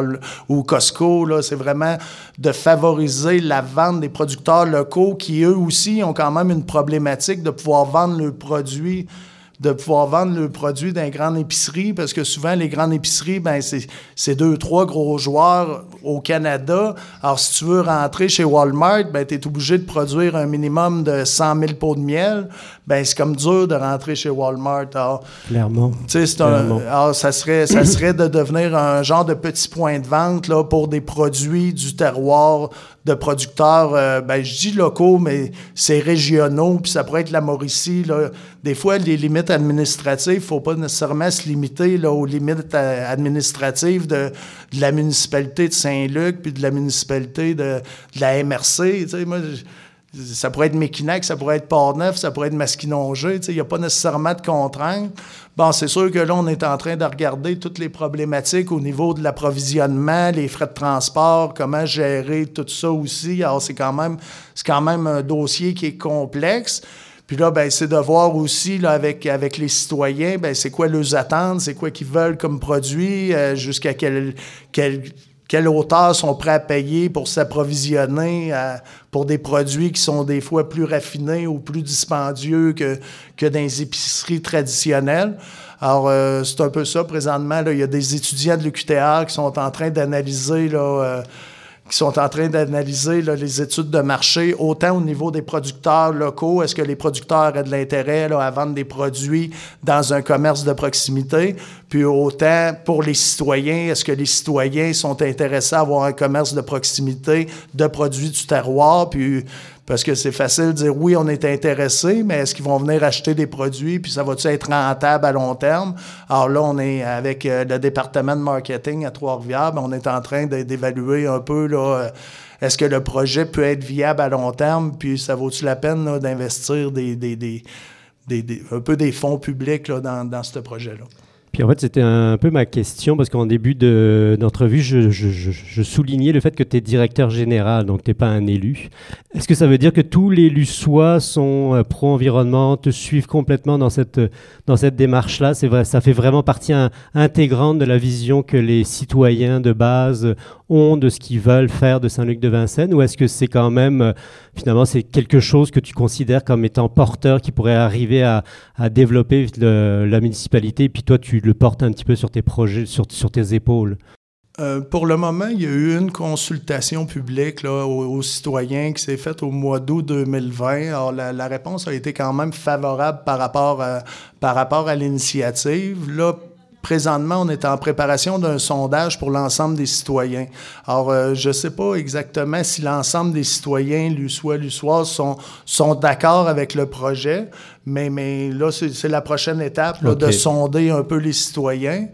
ou Costco. C'est vraiment de favoriser la vente des producteurs locaux qui, eux aussi, ont quand même une problématique de pouvoir vendre leurs produits de pouvoir vendre le produit d'un grand épicerie, parce que souvent, les grandes épiceries, ben c'est deux, trois gros joueurs au Canada. Alors, si tu veux rentrer chez Walmart, ben, tu es obligé de produire un minimum de 100 000 pots de miel. Ben, c'est comme dur de rentrer chez Walmart. Alors, Clairement. alors, ça serait, ça serait de devenir un genre de petit point de vente là, pour des produits du terroir de producteurs, euh, ben, je dis locaux, mais c'est régionaux, puis ça pourrait être la Mauricie. Là. Des fois, les limites administratives, il ne faut pas nécessairement se limiter là, aux limites euh, administratives de, la municipalité de Saint-Luc, puis de la municipalité de, la MRC. Ça pourrait être Méquinac, ça pourrait être Port-Neuf, ça pourrait être Masquinongé. Il n'y a pas nécessairement de contraintes. Bon, c'est sûr que là, on est en train de regarder toutes les problématiques au niveau de l'approvisionnement, les frais de transport, comment gérer tout ça aussi. Alors, c'est quand même, c'est quand même un dossier qui est complexe. Puis là, ben, c'est de voir aussi là, avec, avec les citoyens, ben, c'est quoi leurs attentes, c'est quoi qu'ils veulent comme produit, euh, jusqu'à quel, quel quelle hauteur sont prêts à payer pour s'approvisionner euh, pour des produits qui sont des fois plus raffinés ou plus dispendieux que, que dans les épiceries traditionnelles. Alors, euh, c'est un peu ça présentement. Là, il y a des étudiants de l'UQTR qui sont en train d'analyser euh, qui sont en train d'analyser les études de marché, autant au niveau des producteurs locaux, est-ce que les producteurs ont de l'intérêt à vendre des produits dans un commerce de proximité, puis autant pour les citoyens, est-ce que les citoyens sont intéressés à avoir un commerce de proximité de produits du terroir, puis parce que c'est facile de dire oui, on est intéressé, mais est-ce qu'ils vont venir acheter des produits, puis ça va-tu être rentable à long terme? Alors là, on est avec euh, le département de marketing à Trois-Rivières, on est en train d'évaluer un peu là, euh, est-ce que le projet peut être viable à long terme, puis ça vaut-tu la peine d'investir des, des, un peu des fonds publics dans, dans ce projet-là? Puis en fait, c'était un peu ma question, parce qu'en début d'entrevue, je, je, soulignais le fait que tu es directeur général, donc tu n'es pas un élu. Est-ce que ça veut dire que tous les Lussois sont euh, pro-environnement, te suivent complètement dans cette, dans cette démarche-là? Vrai, ça fait vraiment partie intégrante de la vision que les citoyens de base ont de ce qu'ils veulent faire de Saint-Luc de Vincennes, ou est-ce que c'est quand même, euh, finalement, c'est quelque chose que tu considères comme étant porteur qui pourrait arriver à, développer la municipalité, et puis toi, tu le portes un petit peu sur tes projets, sur, sur tes épaules? Euh, pour le moment, il y a eu une consultation publique là, aux, citoyens qui s'est faite au mois d'août 2020. Alors, la, réponse a été quand même favorable par rapport à, à l'initiative. Là, présentement, on est en préparation d'un sondage pour l'ensemble des citoyens. Alors, euh, je ne sais pas exactement si l'ensemble des citoyens, Lussois, Lussoises, sont, sont d'accord avec le projet, mais, mais là, c'est la prochaine étape de sonder un peu les citoyens.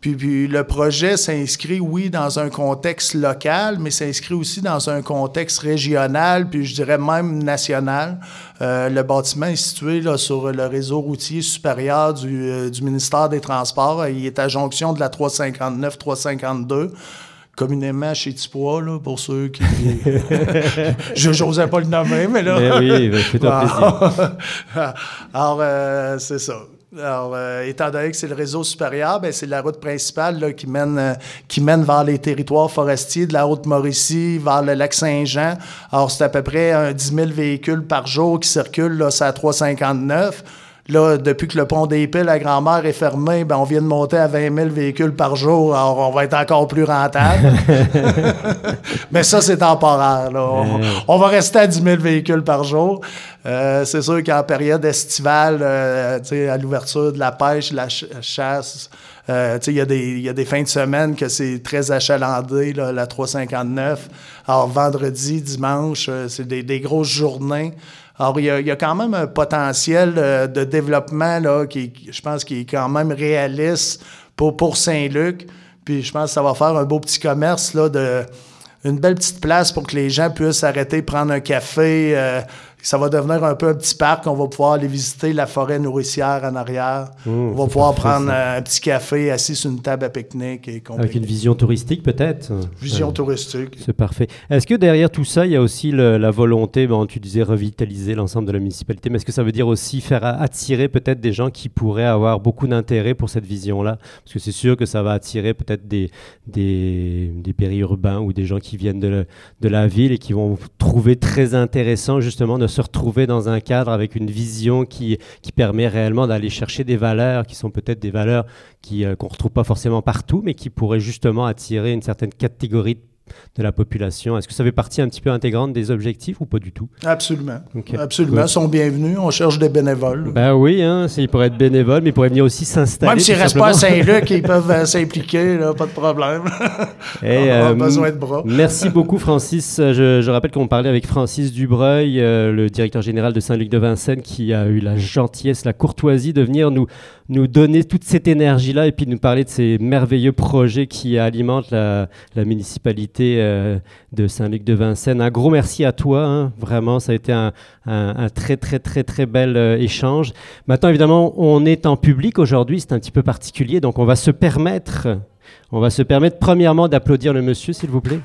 Puis, le projet s'inscrit, oui, dans un contexte local, mais s'inscrit aussi dans un contexte régional, puis je dirais même national. Euh, le bâtiment est situé là, sur le réseau routier supérieur du, euh, du ministère des Transports. Il est à jonction de la 359-352 communément chez Tipois, là, pour ceux qui. (laughs) je n'osais pas le nommer, mais là. Mais oui, ben, fais-toi plaisir. (laughs) Alors, euh, c'est ça. Alors, euh, étant donné que c'est le réseau supérieur, ben, c'est la route principale là, qui, mène, euh, qui mène vers les territoires forestiers de la route Mauricie, vers le lac Saint-Jean. Alors, c'est à peu près un 10 000 véhicules par jour qui circulent, là, c'est à 359. Là, depuis que le pont des Piles à Grand-Mère est fermé, ben, on vient de monter à 20 000 véhicules par jour. Alors, on va être encore plus rentable. (laughs) Mais ça, c'est temporaire. On, va rester à 10 000 véhicules par jour. Euh, c'est sûr qu'en période estivale, euh, à l'ouverture de la pêche, la chasse, Euh, il y, a des, y a des fins de semaine que c'est très achalandé, là, la 359. Alors, vendredi, dimanche, c'est des, des, grosses journées. Alors, il y, a, quand même un potentiel euh, de développement, là, qui, je pense, qui est quand même réaliste pour, pour Saint-Luc. Puis, je pense que ça va faire un beau petit commerce, là, de une belle petite place pour que les gens puissent arrêter, prendre un café, euh, ça va devenir un peu un petit parc. On va pouvoir aller visiter la forêt nourricière en arrière. Mmh, on va pouvoir prendre un petit café assis sur une table à pique-nique. Et Avec une vision touristique peut-être? Vision touristique. C'est parfait. Est-ce que derrière tout ça, il y a aussi le, la volonté, bon, tu disais revitaliser l'ensemble de la municipalité, mais est-ce que ça veut dire aussi faire attirer peut-être des gens qui pourraient avoir beaucoup d'intérêt pour cette vision-là? Parce que c'est sûr que ça va attirer peut-être des, des, des périurbains ou des gens qui viennent de, la, de la ville et qui vont trouver très intéressant justement de se retrouver dans un cadre avec une vision qui, permet réellement d'aller chercher des valeurs qui sont peut-être des valeurs euh, qu'on ne retrouve pas forcément partout, mais qui pourraient justement attirer une certaine catégorie de de la population. Est-ce que ça fait partie un petit peu intégrante des objectifs ou pas du tout? Absolument. Absolument. Ils sont bienvenus. On cherche des bénévoles. Ben oui, hein, ils pourraient être bénévoles, mais ils pourraient venir aussi s'installer. Même s'ils ne restent pas à Saint-Luc, (laughs) ils peuvent euh, s'impliquer, pas de problème. (laughs) Et, on a euh, besoin de bras. Merci beaucoup, Francis. Je, je rappelle qu'on parlait avec Francis Dubreuil, euh, le directeur général de Saint-Luc de Vincennes, qui a eu la gentillesse, la courtoisie de venir nous nous donner toute cette énergie-là et puis nous parler de ces merveilleux projets qui alimentent la, municipalité euh, de Saint-Luc-de-Vincennes. Un gros merci à toi, hein. vraiment, ça a été un, très très très très bel euh, échange. Maintenant, évidemment, on est en public aujourd'hui, c'est un petit peu particulier, donc on va se permettre, on va se permettre premièrement d'applaudir le monsieur, s'il vous plaît.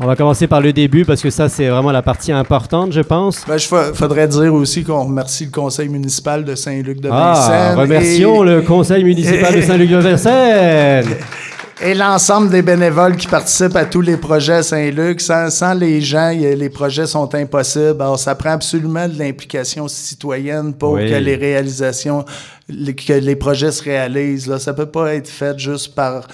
On va commencer par le début parce que ça, c'est vraiment la partie importante, je pense. Ben, il faudrait dire aussi qu'on remercie le conseil municipal de Saint-Luc-de-Vincennes. Ah, remercions le conseil municipal de Saint-Luc-de-Vincennes. (laughs) Et l'ensemble des bénévoles qui participent à tous les projets Saint-Luc. Sans, les gens, les projets sont impossibles. Alors, ça prend absolument de l'implication citoyenne pour que les réalisations, que les projets se réalisent. Là. Ça peut pas être fait juste par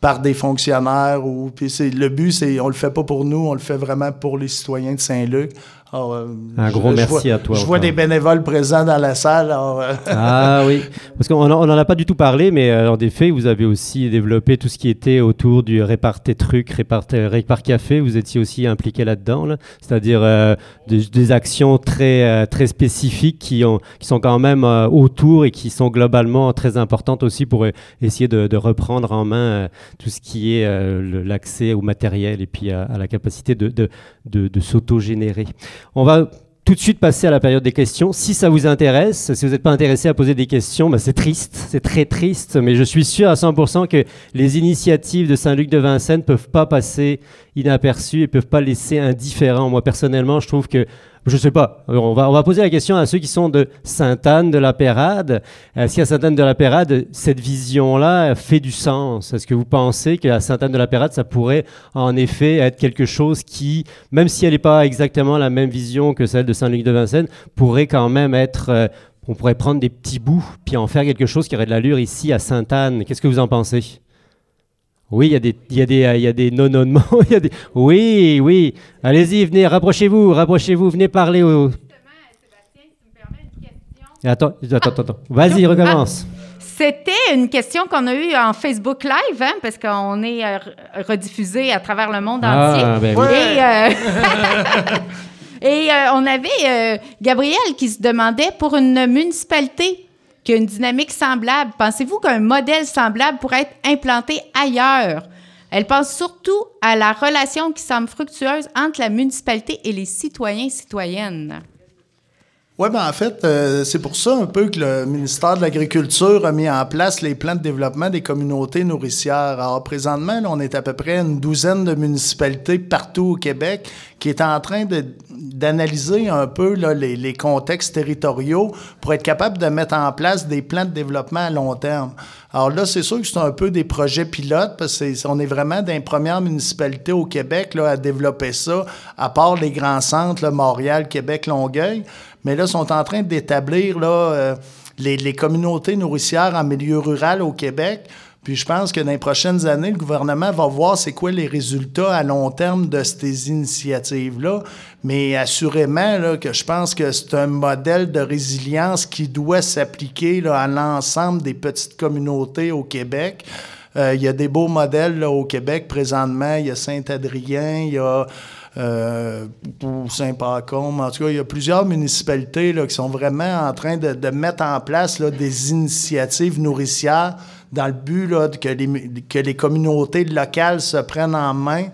par des fonctionnaires ou puis c'est le but c'est on le fait pas pour nous on le fait vraiment pour les citoyens de Saint-Luc euh, un gros merci à toi. Je vois des bénévoles présents dans la salle. Euh, ah oui, parce qu'on n'en a pas du tout parlé, mais euh, en effet, vous avez aussi développé tout ce qui était autour du répar tes trucs, répar, répar café. Vous étiez aussi impliqué là-dedans, c'est-à-dire des, actions très, très spécifiques qui, ont, qui sont quand même autour et qui sont globalement très importantes aussi pour essayer de, reprendre en main tout ce qui est l'accès au matériel et puis à, la capacité de, de, de, de s'auto-générer. On va tout de suite passer à la période des questions. Si ça vous intéresse, si vous n'êtes pas intéressé à poser des questions, bah, c'est triste, c'est très triste, mais je suis sûr à 100% que les initiatives de Saint-Luc de Vincennes ne peuvent pas passer inaperçues et ne peuvent pas laisser indifférents. Moi, personnellement, je trouve que je sais pas. On va, on va poser la question à ceux qui sont de Sainte-Anne de la Pérade. Est-ce qu'à Sainte-Anne de la Pérade, cette vision-là fait du sens Est-ce que vous pensez qu'à Sainte-Anne de la Pérade, ça pourrait en effet être quelque chose qui, même si elle n'est pas exactement la même vision que celle de Saint-Luc de Vincennes, pourrait quand même être... Euh, on pourrait prendre des petits bouts puis en faire quelque chose qui aurait de l'allure ici à Sainte-Anne. Qu'est-ce que vous en pensez? Oui, il y a des, il y a des, il y a des non-non-non. (laughs) Oui, oui. Allez-y, venez, rapprochez-vous, rapprochez-vous, venez parler au. Attends, attends, attends. Vas-y, recommence. C'était une question qu'on a eue en Facebook Live, hein, parce qu'on est euh, rediffusé à travers le monde ah, entier. Ben oui. Et, euh, (laughs) et euh, on avait Gabriel qui se demandait pour une municipalité qui a une dynamique semblable, pensez-vous qu'un modèle semblable pourrait être implanté ailleurs? Elle pense surtout à la relation qui semble fructueuse entre la municipalité et les citoyens et citoyennes. Oui, ben en fait, euh, c'est pour ça un peu que le ministère de l'Agriculture a mis en place les plans de développement des communautés nourricières. Alors, présentement, on est à peu près une douzaine de municipalités partout au Québec qui est en train d'analyser un peu les, contextes territoriaux pour être capable de mettre en place des plans de développement à long terme. Alors là, c'est sûr que c'est un peu des projets pilotes parce qu'on est vraiment dans les premières municipalités au Québec là, à développer ça, à part les grands centres, Montréal, Québec, Longueuil mais là, sont en train d'établir là, euh, les, les, communautés nourricières en milieu rural au Québec Puis je pense que dans les prochaines années, le gouvernement va voir c'est quoi les résultats à long terme de ces initiatives-là. Mais assurément là, que je pense que c'est un modèle de résilience qui doit s'appliquer à l'ensemble des petites communautés au Québec. Euh, il y a des beaux modèles là, au Québec présentement. Il y a Saint-Adrien, il y a euh, Saint-Pacôme. En tout cas, il y a plusieurs municipalités là, qui sont vraiment en train de, mettre en place là, des initiatives nourricières dans le but là, que, les, que les communautés locales se prennent en main.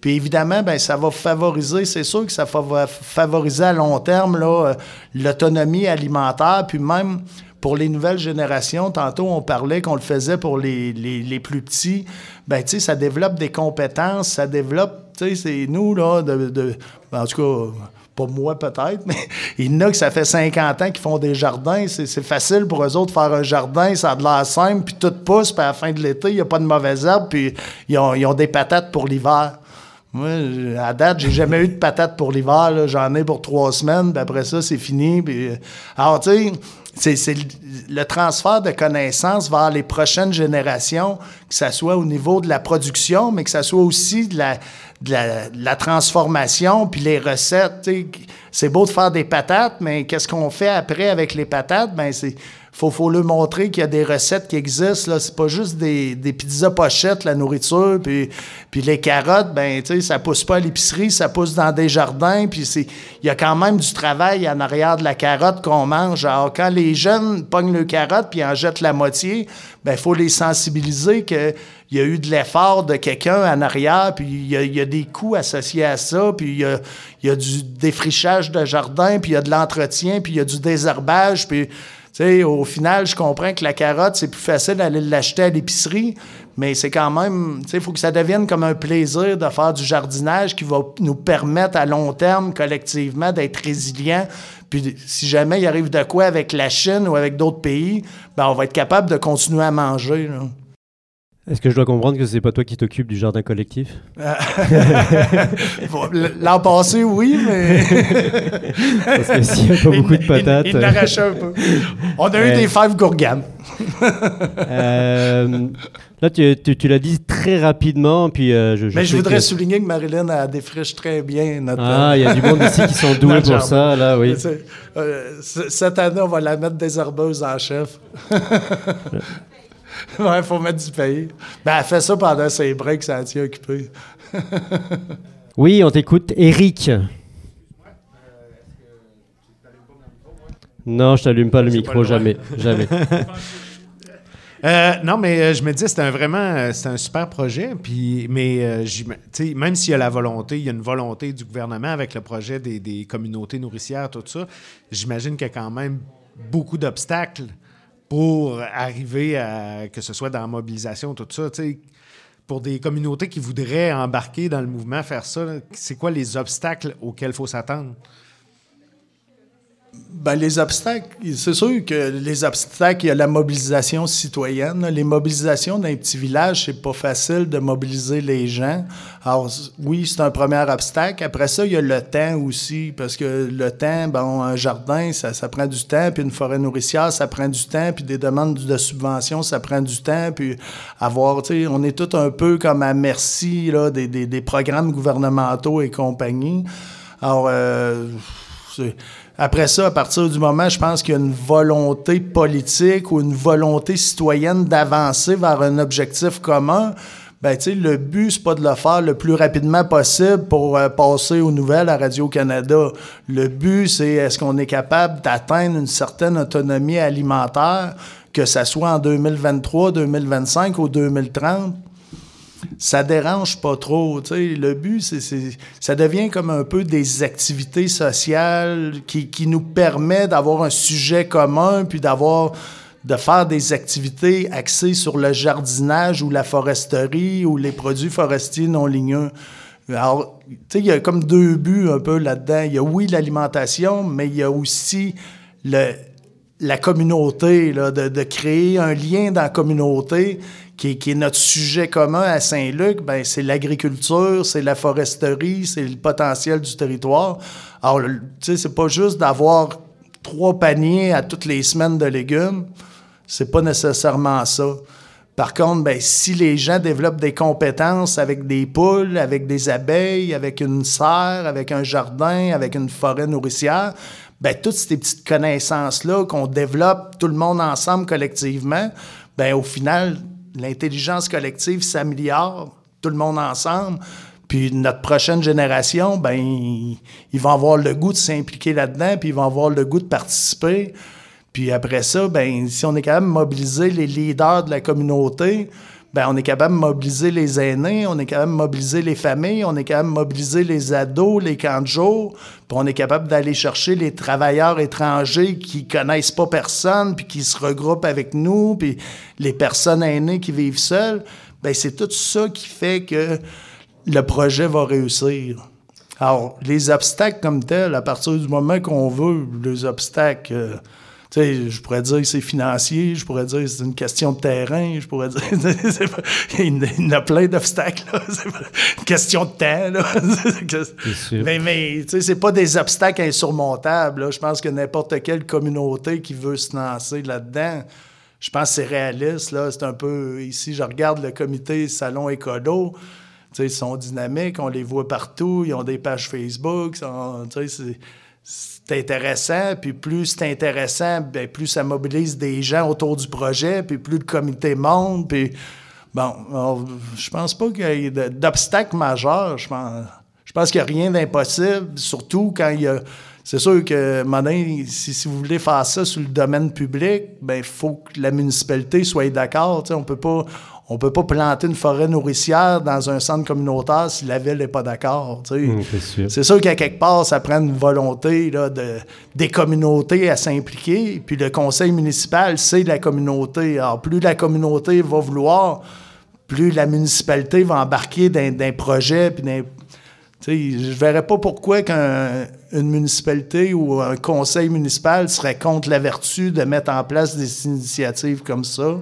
Puis évidemment, ben, ça va favoriser, c'est sûr que ça va favoriser à long terme là, l'autonomie alimentaire, puis même pour les nouvelles générations, tantôt on parlait qu'on le faisait pour les, les, les plus petits, ben tu sais, ça développe des compétences, ça développe, tu sais, c'est nous, là, de, en tout cas, pas moi peut-être, (laughs) mais il y en a que ça fait 50 ans qu'ils font des jardins. C'est facile pour eux autres de faire un jardin, ça a de l'air simple, puis tout pousse, puis à la fin de l'été, il n'y a pas de mauvaises herbes, puis ils ont, ont des patates pour l'hiver. Moi, à date, j'ai jamais eu de patates pour l'hiver. J'en ai pour trois semaines, puis après ça, c'est fini. Alors, tu sais, c'est le transfert de connaissances vers les prochaines générations, que ce soit au niveau de la production, mais que ce soit aussi de la, de la, transformation, puis les recettes. C'est beau de faire des patates, mais qu'est-ce qu'on fait après avec les patates? Ben, c'est faut, faut leur montrer qu'il y a des recettes qui existent. Là. C'est pas juste des, des pizzas pochettes, la nourriture, puis, puis les carottes, ben, tu sais, ça pousse pas à l'épicerie, ça pousse dans des jardins, puis c'est, il y a quand même du travail en arrière de la carotte qu'on mange. Alors, quand les jeunes pognent le carotte puis en jettent la moitié, ben, il faut les sensibiliser qu'il y a eu de l'effort de quelqu'un en arrière, puis il y, a, des coûts associés à ça, puis il y a, il y a du défrichage de jardin, puis il y a de l'entretien, puis il y a du désherbage, puis au final, je comprends que la carotte, c'est plus facile d'aller l'acheter à l'épicerie, mais c'est quand même, il faut que ça devienne comme un plaisir de faire du jardinage qui va nous permettre à long terme, collectivement, d'être résilients. Puis si jamais il arrive de quoi avec la Chine ou avec d'autres pays, ben on va être capable de continuer à manger. Est-ce que je dois comprendre que c'est pas toi qui t'occupes du jardin collectif? (laughs) L'an passé, oui, mais. (laughs) Parce que s'il n'y a pas beaucoup de patates. Il, l'arrachait un peu. On a eu des fèves gourganes. euh, là, tu, tu, l'as dit très rapidement. Puis, euh, je, mais je voudrais souligner que Marilyn a défriche très bien notre. Ah, il y a du monde ici qui sont (laughs) doués pour ça, là, oui. Euh, cette année, on va la mettre des herbeuses en chef. (laughs) ouais, il faut mettre du pays. Ben, elle fait ça pendant ses breaks, ça tient occupé. oui, on t'écoute. Eric. Non, je t'allume pas le micro, jamais. (laughs) jamais. (laughs) Euh, non, mais euh, je me dis, c'est un vraiment euh, c'est un super projet. Puis, mais même s'il y a la volonté, il y a une volonté du gouvernement avec le projet des, des communautés nourricières, tout ça, j'imagine qu'il y a quand même beaucoup d'obstacles pour arriver à que ce soit dans la mobilisation, tout ça. pour des communautés qui voudraient embarquer dans le mouvement, faire ça, c'est quoi les obstacles auxquels il faut s'attendre? Ben, les obstacles, c'est sûr que les obstacles, il y a la mobilisation citoyenne. Les mobilisations d'un petit village, c'est pas facile de mobiliser les gens. Alors, oui, c'est un premier obstacle. Après ça, il y a le temps aussi, parce que le temps, bon, un jardin, ça, ça prend du temps, puis une forêt nourricière, ça prend du temps, puis des demandes de subventions, ça prend du temps, puis avoir, tu sais, on est tout un peu comme à merci, là, des, des, des programmes gouvernementaux et compagnie. Alors, euh, après ça, à partir du moment, je pense qu'il y a une volonté politique ou une volonté citoyenne d'avancer vers un objectif commun, ben, tu sais, le but, c'est pas de le faire le plus rapidement possible pour euh, passer aux nouvelles à Radio-Canada. Le but, c'est est-ce qu'on est capable d'atteindre une certaine autonomie alimentaire, que ce soit en 2023, 2025 ou 2030 ça dérange pas trop. Le but, c'est, ça devient comme un peu des activités sociales qui, qui nous permet d'avoir un sujet commun, puis d'avoir de faire des activités axées sur le jardinage ou la foresterie ou les produits forestiers non ligneux. Alors, tu sais, il y a comme deux buts un peu là-dedans. Il y a, oui, l'alimentation, mais il y a aussi le, la communauté, là, de, de, créer un lien dans la communauté qui, est notre sujet commun à Saint-Luc, ben, c'est l'agriculture, c'est la foresterie, c'est le potentiel du territoire. Alors, tu sais, c'est pas juste d'avoir trois paniers à toutes les semaines de légumes. C'est pas nécessairement ça. Par contre, ben, si les gens développent des compétences avec des poules, avec des abeilles, avec une serre, avec un jardin, avec une forêt nourricière, ben, toutes ces petites connaissances-là qu'on développe tout le monde ensemble collectivement, ben, au final, l'intelligence collective s'améliore, tout le monde ensemble. Puis notre prochaine génération, ben, ils, vont avoir le goût de s'impliquer là-dedans, puis ils vont avoir le goût de participer. Puis après ça, ben, si on est capable de mobiliser les leaders de la communauté, ben, on est capable de mobiliser les aînés, on est capable de mobiliser les familles, on est capable de mobiliser les ados, les camps de jour, puis on est capable d'aller chercher les travailleurs étrangers qui connaissent pas personne, puis qui se regroupent avec nous, puis les personnes aînées qui vivent seules. Ben, c'est tout ça qui fait que le projet va réussir. Alors, les obstacles comme tels, à partir du moment qu'on veut, les obstacles... Euh, tu sais, je pourrais dire que c'est financier, je pourrais dire que c'est une question de terrain, je pourrais dire. (laughs) il y a plein d'obstacles, C'est une question de temps, là. (laughs) mais, mais tu sais, c'est pas des obstacles insurmontables, Je pense que n'importe quelle communauté qui veut se lancer là-dedans, je pense que c'est réaliste, là. C'est un peu. Ici, je regarde le comité Salon Écolo. sais, ils sont dynamiques, on les voit partout, ils ont des pages Facebook. C'est intéressant, puis plus c'est intéressant, bien, plus ça mobilise des gens autour du projet, puis plus le comité monte, puis bon, je pense pas qu'il y ait d'obstacles majeurs, je pense, je pense qu'il n'y a rien d'impossible, surtout quand il y a... C'est sûr que, maintenant, si, vous voulez faire ça sur le domaine public, ben il faut que la municipalité soit d'accord. On peut pas on peut pas planter une forêt nourricière dans un centre communautaire si la ville n'est pas d'accord. Mmh, c'est sûr qu'à quelque part, ça prend une volonté là, de, des communautés à s'impliquer. Puis le conseil municipal, c'est la communauté. Alors, plus la communauté va vouloir, plus la municipalité va embarquer dans, un projet. Puis je ne verrais pas pourquoi qu'une municipalité ou un conseil municipal serait contre la vertu de mettre en place des initiatives comme ça.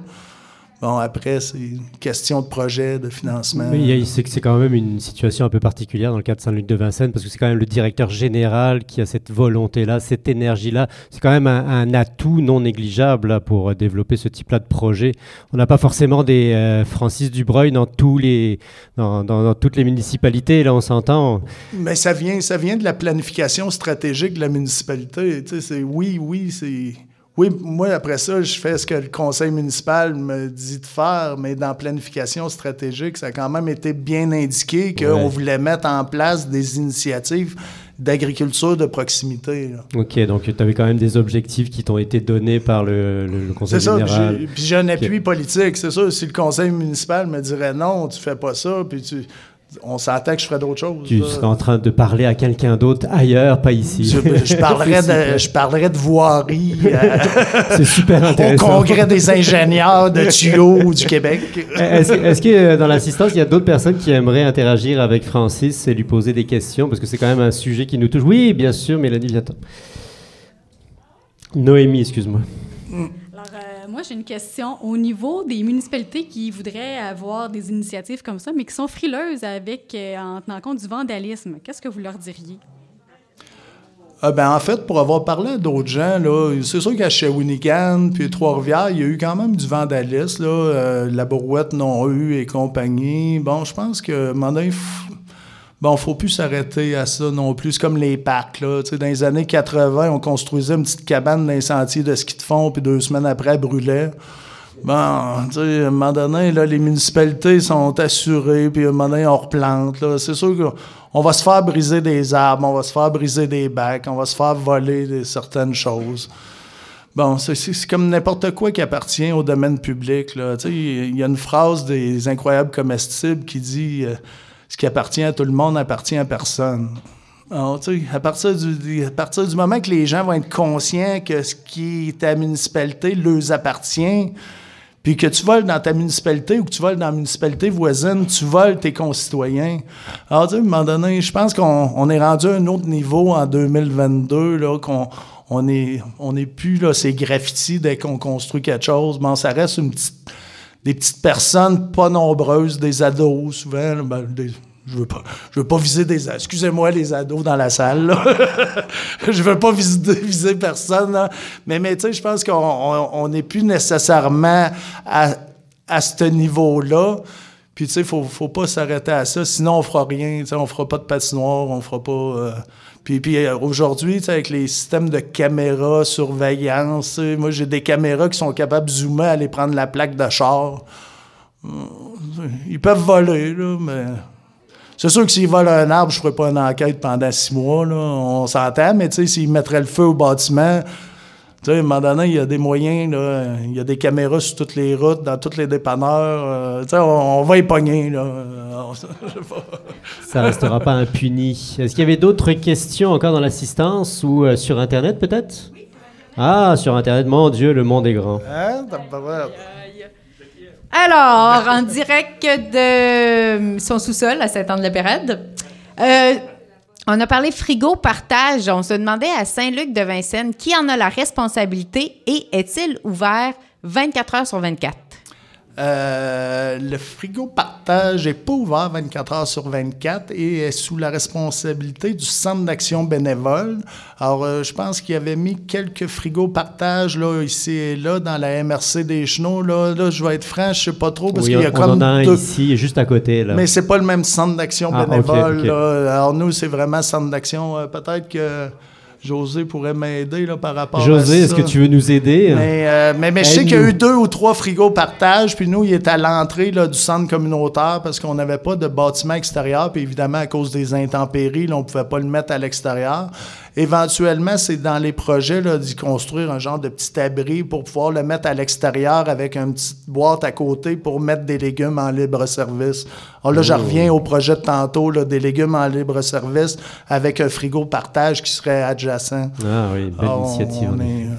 Bon, après, c'est une question de projet, de financement. Oui, c'est quand même une situation un peu particulière dans le cas de Saint-Luc de Vincennes, parce que c'est quand même le directeur général qui a cette volonté-là, cette énergie-là. C'est quand même un, atout non négligeable pour développer ce type-là de projet. On n'a pas forcément des euh, Francis Dubreuil dans, tous les, dans, dans, toutes les municipalités, là, on s'entend. Mais ça vient, ça vient de la planification stratégique de la municipalité. Tu sais, oui, oui, c'est oui, moi, après ça, je fais ce que le conseil municipal me dit de faire, mais dans planification stratégique, ça a quand même été bien indiqué qu'on voulait mettre en place des initiatives d'agriculture de proximité. OK, donc tu avais quand même des objectifs qui t'ont été donnés par le, conseil général. C'est ça, puis j'ai un appui politique. C'est ça, si le conseil municipal me dirait non, tu fais pas ça, puis tu on s'attend que je ferais d'autres choses. Tu serais en train de parler à quelqu'un d'autre ailleurs, pas ici. Je, (laughs) parlerais, de, je parlerais de voirie. Euh, (laughs) c'est super intéressant. Au congrès des ingénieurs de tuyaux du Québec. (laughs) Est-ce que, euh, dans l'assistance, il y a d'autres personnes qui aimeraient interagir avec Francis et lui poser des questions? Parce que c'est quand même un sujet qui nous touche. Oui, bien sûr, Mélanie, viens Noémie, excuse-moi. Mm j'ai une question. Au niveau des municipalités qui voudraient avoir des initiatives comme ça, mais qui sont frileuses avec, euh, en tenant compte du vandalisme, qu'est-ce que vous leur diriez? Ah ben, en fait, pour avoir parlé à d'autres gens, c'est sûr qu'à Shawinigan puis Trois-Rivières, il y a eu quand même du vandalisme. Euh, la Borouette non eu et compagnie. Bon, je pense que, Bon, faut plus s'arrêter à ça non plus. C'est comme les parcs, là. dans les années 80, on construisait une petite cabane dans les sentiers de ski de fond, puis deux semaines après, elle brûlait. Bon, tu sais, à un moment donné, là, les municipalités sont assurées, puis à un moment donné, on replante, C'est sûr qu'on va se faire briser des arbres, on va se faire briser des bacs, on va se faire voler certaines choses. Bon, c'est comme n'importe quoi qui appartient au domaine public, là. Il y a une phrase des Incroyables comestibles qui dit... Euh, ce qui appartient à tout le monde appartient à personne. Alors, à, partir du, à partir du moment que les gens vont être conscients que ce qui est ta municipalité leur appartient, puis que tu voles dans ta municipalité ou que tu voles dans la municipalité voisine, tu voles tes concitoyens. Alors, tu sais, à un moment donné, je pense qu'on est rendu à un autre niveau en 2022, là, qu'on on plus là, ces graffitis dès qu'on construit quelque chose. Bon, ça reste une petite des petites personnes pas nombreuses, des ados souvent. Ben, je veux pas, je veux pas viser des, excusez-moi les ados dans la salle. (laughs) je veux pas viser, personne. Mais mais tu sais, je pense qu'on n'est plus nécessairement à, à ce niveau-là. Puis, tu sais, faut, faut pas s'arrêter à ça. Sinon, on fera rien. Tu sais, on fera pas de patinoire, on fera pas... Euh, puis, puis euh, aujourd'hui, avec les systèmes de caméras, surveillance, moi, j'ai des caméras qui sont capables de zoomer, aller prendre la plaque de char. Euh, ils peuvent voler, là, mais... C'est sûr que s'ils volent un arbre, je ne ferai pas une enquête pendant six mois, là. On s'entend, mais s'ils mettraient le feu au bâtiment, tu sais, à un moment donné, il y a des moyens, là, il y a des caméras sur toutes les routes, dans tous les dépanneurs. Euh, tu sais, on, va y pogner, là. (laughs) Ça restera pas impuni. Est-ce qu'il y avait d'autres questions encore dans l'assistance ou euh, sur Internet, peut-être? Ah, sur Internet, mon Dieu, le monde est grand. Hein? Alors, en direct de son sous-sol à Saint-Anne-de-la-Pérade, euh, on a parlé frigo partage. On se demandait à Saint-Luc de Vincennes qui en a la responsabilité et est-il ouvert 24 heures sur 24? Euh, le frigo partage n'est pas ouvert 24 heures sur 24 et est sous la responsabilité du Centre d'action bénévole. Alors, euh, je pense qu'il avait mis quelques frigos partage là, ici et là dans la MRC des Chenaux. Là, là je vais être franc, je ne sais pas trop parce qu'il y a comme. En a un ici, juste à côté. Là. Mais c'est pas le même centre d'action ah, bénévole. Alors, nous, c'est vraiment centre d'action. Euh, peut-être que. José pourrait m'aider là, par rapport José, à ça. José, est-ce que tu veux nous aider? Mais, euh, mais, je sais qu'il y a eu deux ou trois frigos partage, puis nous, il est à l'entrée du centre communautaire parce qu'on n'avait pas de bâtiment extérieur, puis évidemment, à cause des intempéries, on ne pouvait pas le mettre à l'extérieur. Éventuellement, c'est dans les projets d'y construire un genre de petit abri pour pouvoir le mettre à l'extérieur avec une petite boîte à côté pour mettre des légumes en libre service. Alors là, je oh. reviens au projet de tantôt, là, des légumes en libre service avec un frigo partage qui serait adjacent. Ah oui, belle initiative.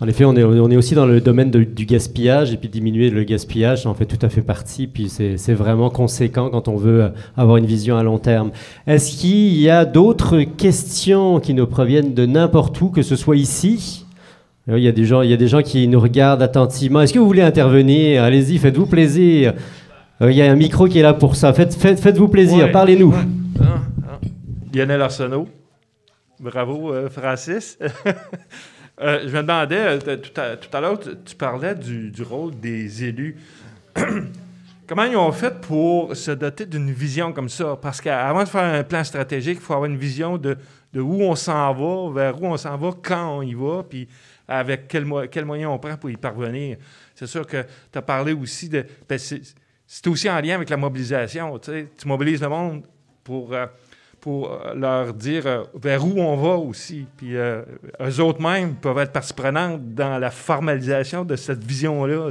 En effet, on est, on est aussi dans le domaine du gaspillage et puis diminuer le gaspillage, ça en fait tout à fait partie. Puis c'est vraiment conséquent quand on veut avoir une vision à long terme. Est-ce qu'il y a d'autres questions qui nous proviennent de n'importe où, que ce soit ici? Il y, a des gens, il y a des gens qui nous regardent attentivement. Est-ce que vous voulez intervenir? Allez-y, faites-vous plaisir. Il y a un micro qui est là pour ça. Faites, faites, vous plaisir, parlez-nous. Ah, ah. Lionel Arsenault. Bravo, euh, Francis. (laughs) Euh, je me demandais, euh, tout à, l'heure, tu, parlais du, rôle des élus. (clears throat) Comment ils ont fait pour se doter d'une vision comme ça? Parce qu'avant de faire un plan stratégique, il faut avoir une vision de, où on s'en va, vers où on s'en va, quand on y va, puis avec quels quel moyens on prend pour y parvenir. C'est sûr que tu as parlé aussi de... Ben, c'est aussi en lien avec la mobilisation. Tu mobilises le monde pour... Euh, pour euh, leur dire euh, vers où on va aussi. Puis euh, eux autres mêmes peuvent être partie prenante dans la formalisation de cette vision-là.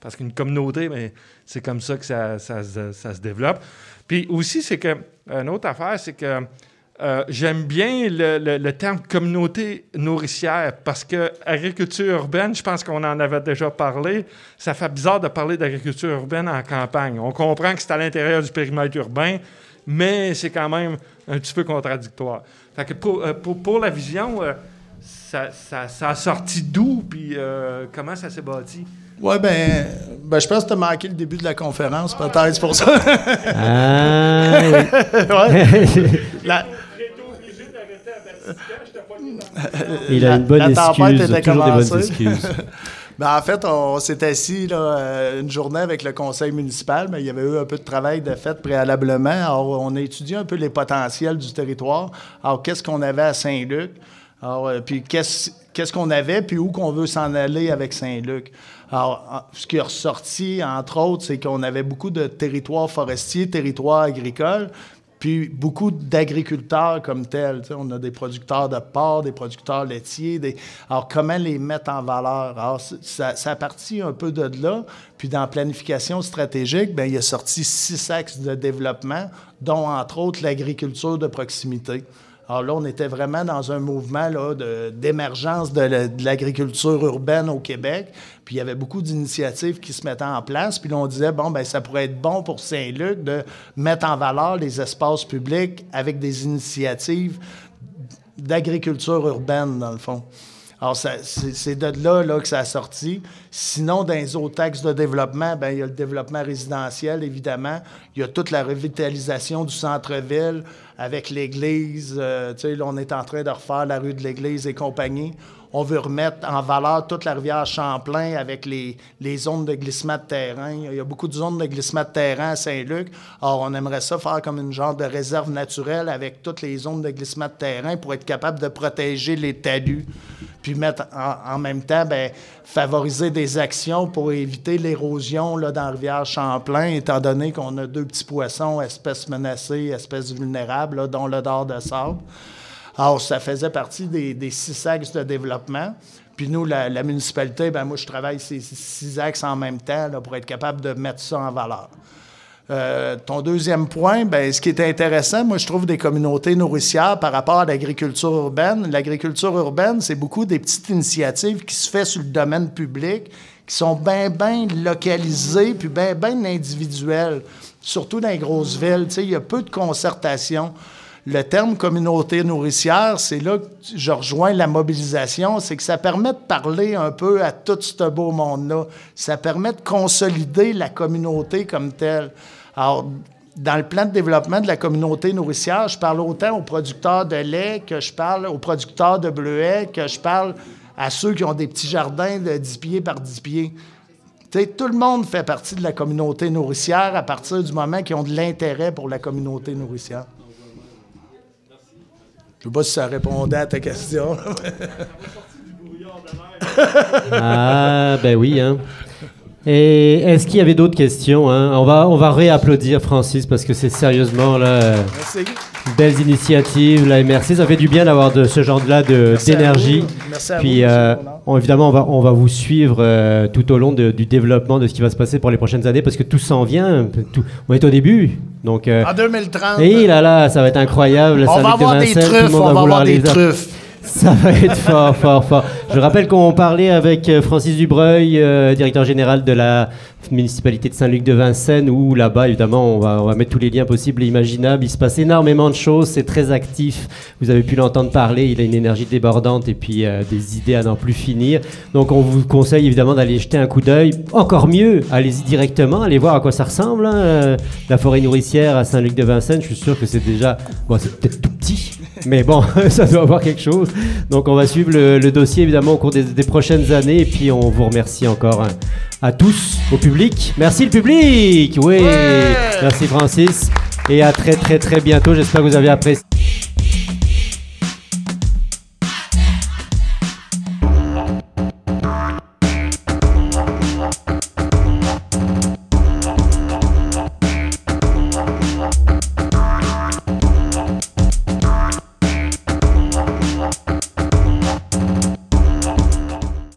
Parce qu'une communauté, ben, c'est comme ça que ça, se développe. Puis aussi, c'est que, une autre affaire, c'est que j'aime bien le, le, terme communauté nourricière parce que agriculture urbaine, je pense qu'on en avait déjà parlé. Ça fait bizarre de parler d'agriculture urbaine en campagne. On comprend que c'est à l'intérieur du périmètre urbain, mais c'est quand même un petit peu contradictoire. Fait que pour, euh, pour, la vision, euh, ça, ça, a sorti d'où, puis euh, comment ça s'est bâti? Oui, ben, ben, je pense que tu as manqué le début de la conférence, peut-être, c'est pour ça. ah, (laughs) Il a une bonne excuse, toujours des bonnes excuses. (laughs) Ben, en fait, on s'est assis là, euh, une journée avec le conseil municipal, mais il y avait eu un peu de travail de fait préalablement. Alors, on a étudié un peu les potentiels du territoire. Alors, qu'est-ce qu'on avait à Saint-Luc? Alors, euh, puis qu'est-ce qu'on avait, puis où qu'on veut s'en aller avec Saint-Luc? Alors, ce qui est ressorti, entre autres, c'est qu'on avait beaucoup de territoires forestiers, territoires agricoles, puis beaucoup d'agriculteurs comme tels. On a des producteurs de porc, des producteurs laitiers. Des... Alors, comment les mettre en valeur? Alors, ça, ça partit un peu de là. Puis, dans la planification stratégique, bien, il a sorti six axes de développement, dont, entre autres, l'agriculture de proximité. Alors là, on était vraiment dans un mouvement d'émergence de, l'agriculture urbaine au Québec. Puis il y avait beaucoup d'initiatives qui se mettaient en place. Puis là, on disait, bon, ben ça pourrait être bon pour Saint-Luc de mettre en valeur les espaces publics avec des initiatives d'agriculture urbaine, dans le fond. Alors, c'est de là, là, que ça a sorti. Sinon, dans les autres axes de développement, bien, il y a le développement résidentiel, évidemment. Il y a toute la revitalisation du centre-ville avec l'église. Euh, tu sais, là, on est en train de refaire la rue de l'église et compagnie. On veut remettre en valeur toute la rivière Champlain avec les, zones de glissement de terrain. Il y a beaucoup de zones de glissement de terrain à Saint-Luc. Alors, on aimerait ça faire comme une genre de réserve naturelle avec toutes les zones de glissement de terrain pour être capable de protéger les talus. Puis mettre en, même temps, ben, favoriser des actions pour éviter l'érosion dans la rivière Champlain, étant donné qu'on a deux petits poissons, espèces menacées, espèces vulnérables, dont le dard de sable. Alors, ça faisait partie des, six axes de développement. Puis nous, la, municipalité, ben moi, je travaille ces six axes en même temps pour être capable de mettre ça en valeur. Euh, ton deuxième point, ben, ce qui est intéressant, moi, je trouve des communautés nourricières par rapport à l'agriculture urbaine. L'agriculture urbaine, c'est beaucoup des petites initiatives qui se font sur le domaine public, qui sont bien, bien localisées, puis bien, bien individuelles, surtout dans les grosses villes. Il y a peu de concertation le terme communauté nourricière, c'est là que je rejoins la mobilisation, c'est que ça permet de parler un peu à tout ce beau monde-là. Ça permet de consolider la communauté comme telle. Alors, dans le plan de développement de la communauté nourricière, je parle autant aux producteurs de lait que je parle aux producteurs de bleuets, que je parle à ceux qui ont des petits jardins de 10 pieds par 10 pieds. tout le monde fait partie de la communauté nourricière à partir du moment qu'ils ont de l'intérêt pour la communauté nourricière. Je ne sais pas si ça répondait à ta question. (laughs) ah, ben oui. Hein. Et est-ce qu'il y avait d'autres questions hein? On va, on va réapplaudir Francis parce que c'est sérieusement là. Merci. Belles initiatives, la MRC, ça fait du bien d'avoir de ce genre-là d'énergie. Puis, euh, évidemment, on va, on va vous suivre euh, tout au long du développement de ce qui va se passer pour les prochaines années parce que tout s'en vient. Tout, on est au début. Donc, euh, en 2030. Et là, là, ça va être incroyable. On va avoir des truffes, on va avoir des truffes. Ça va être fort, fort, fort. Je rappelle qu'on parlait avec euh, Francis Dubreuil, euh, directeur général de la municipalité de Saint-Luc de Vincennes, où là-bas, évidemment, on va, mettre tous les liens possibles et imaginables. Il se passe énormément de choses, c'est très actif. Vous avez pu l'entendre parler, il a une énergie débordante et puis euh, des idées à n'en plus finir. Donc, on vous conseille évidemment d'aller jeter un coup d'œil. Encore mieux, allez-y directement, allez voir à quoi ça ressemble. Hein, la forêt nourricière à Saint-Luc de Vincennes, je suis sûr que c'est déjà. Bon, c'est peut-être tout petit, mais bon, (laughs) ça doit avoir quelque chose. Donc on va suivre le, dossier évidemment au cours des, prochaines années et puis on vous remercie encore hein, à tous, au public. Merci le public, oui. Merci Francis et à très très très bientôt. J'espère que vous avez apprécié.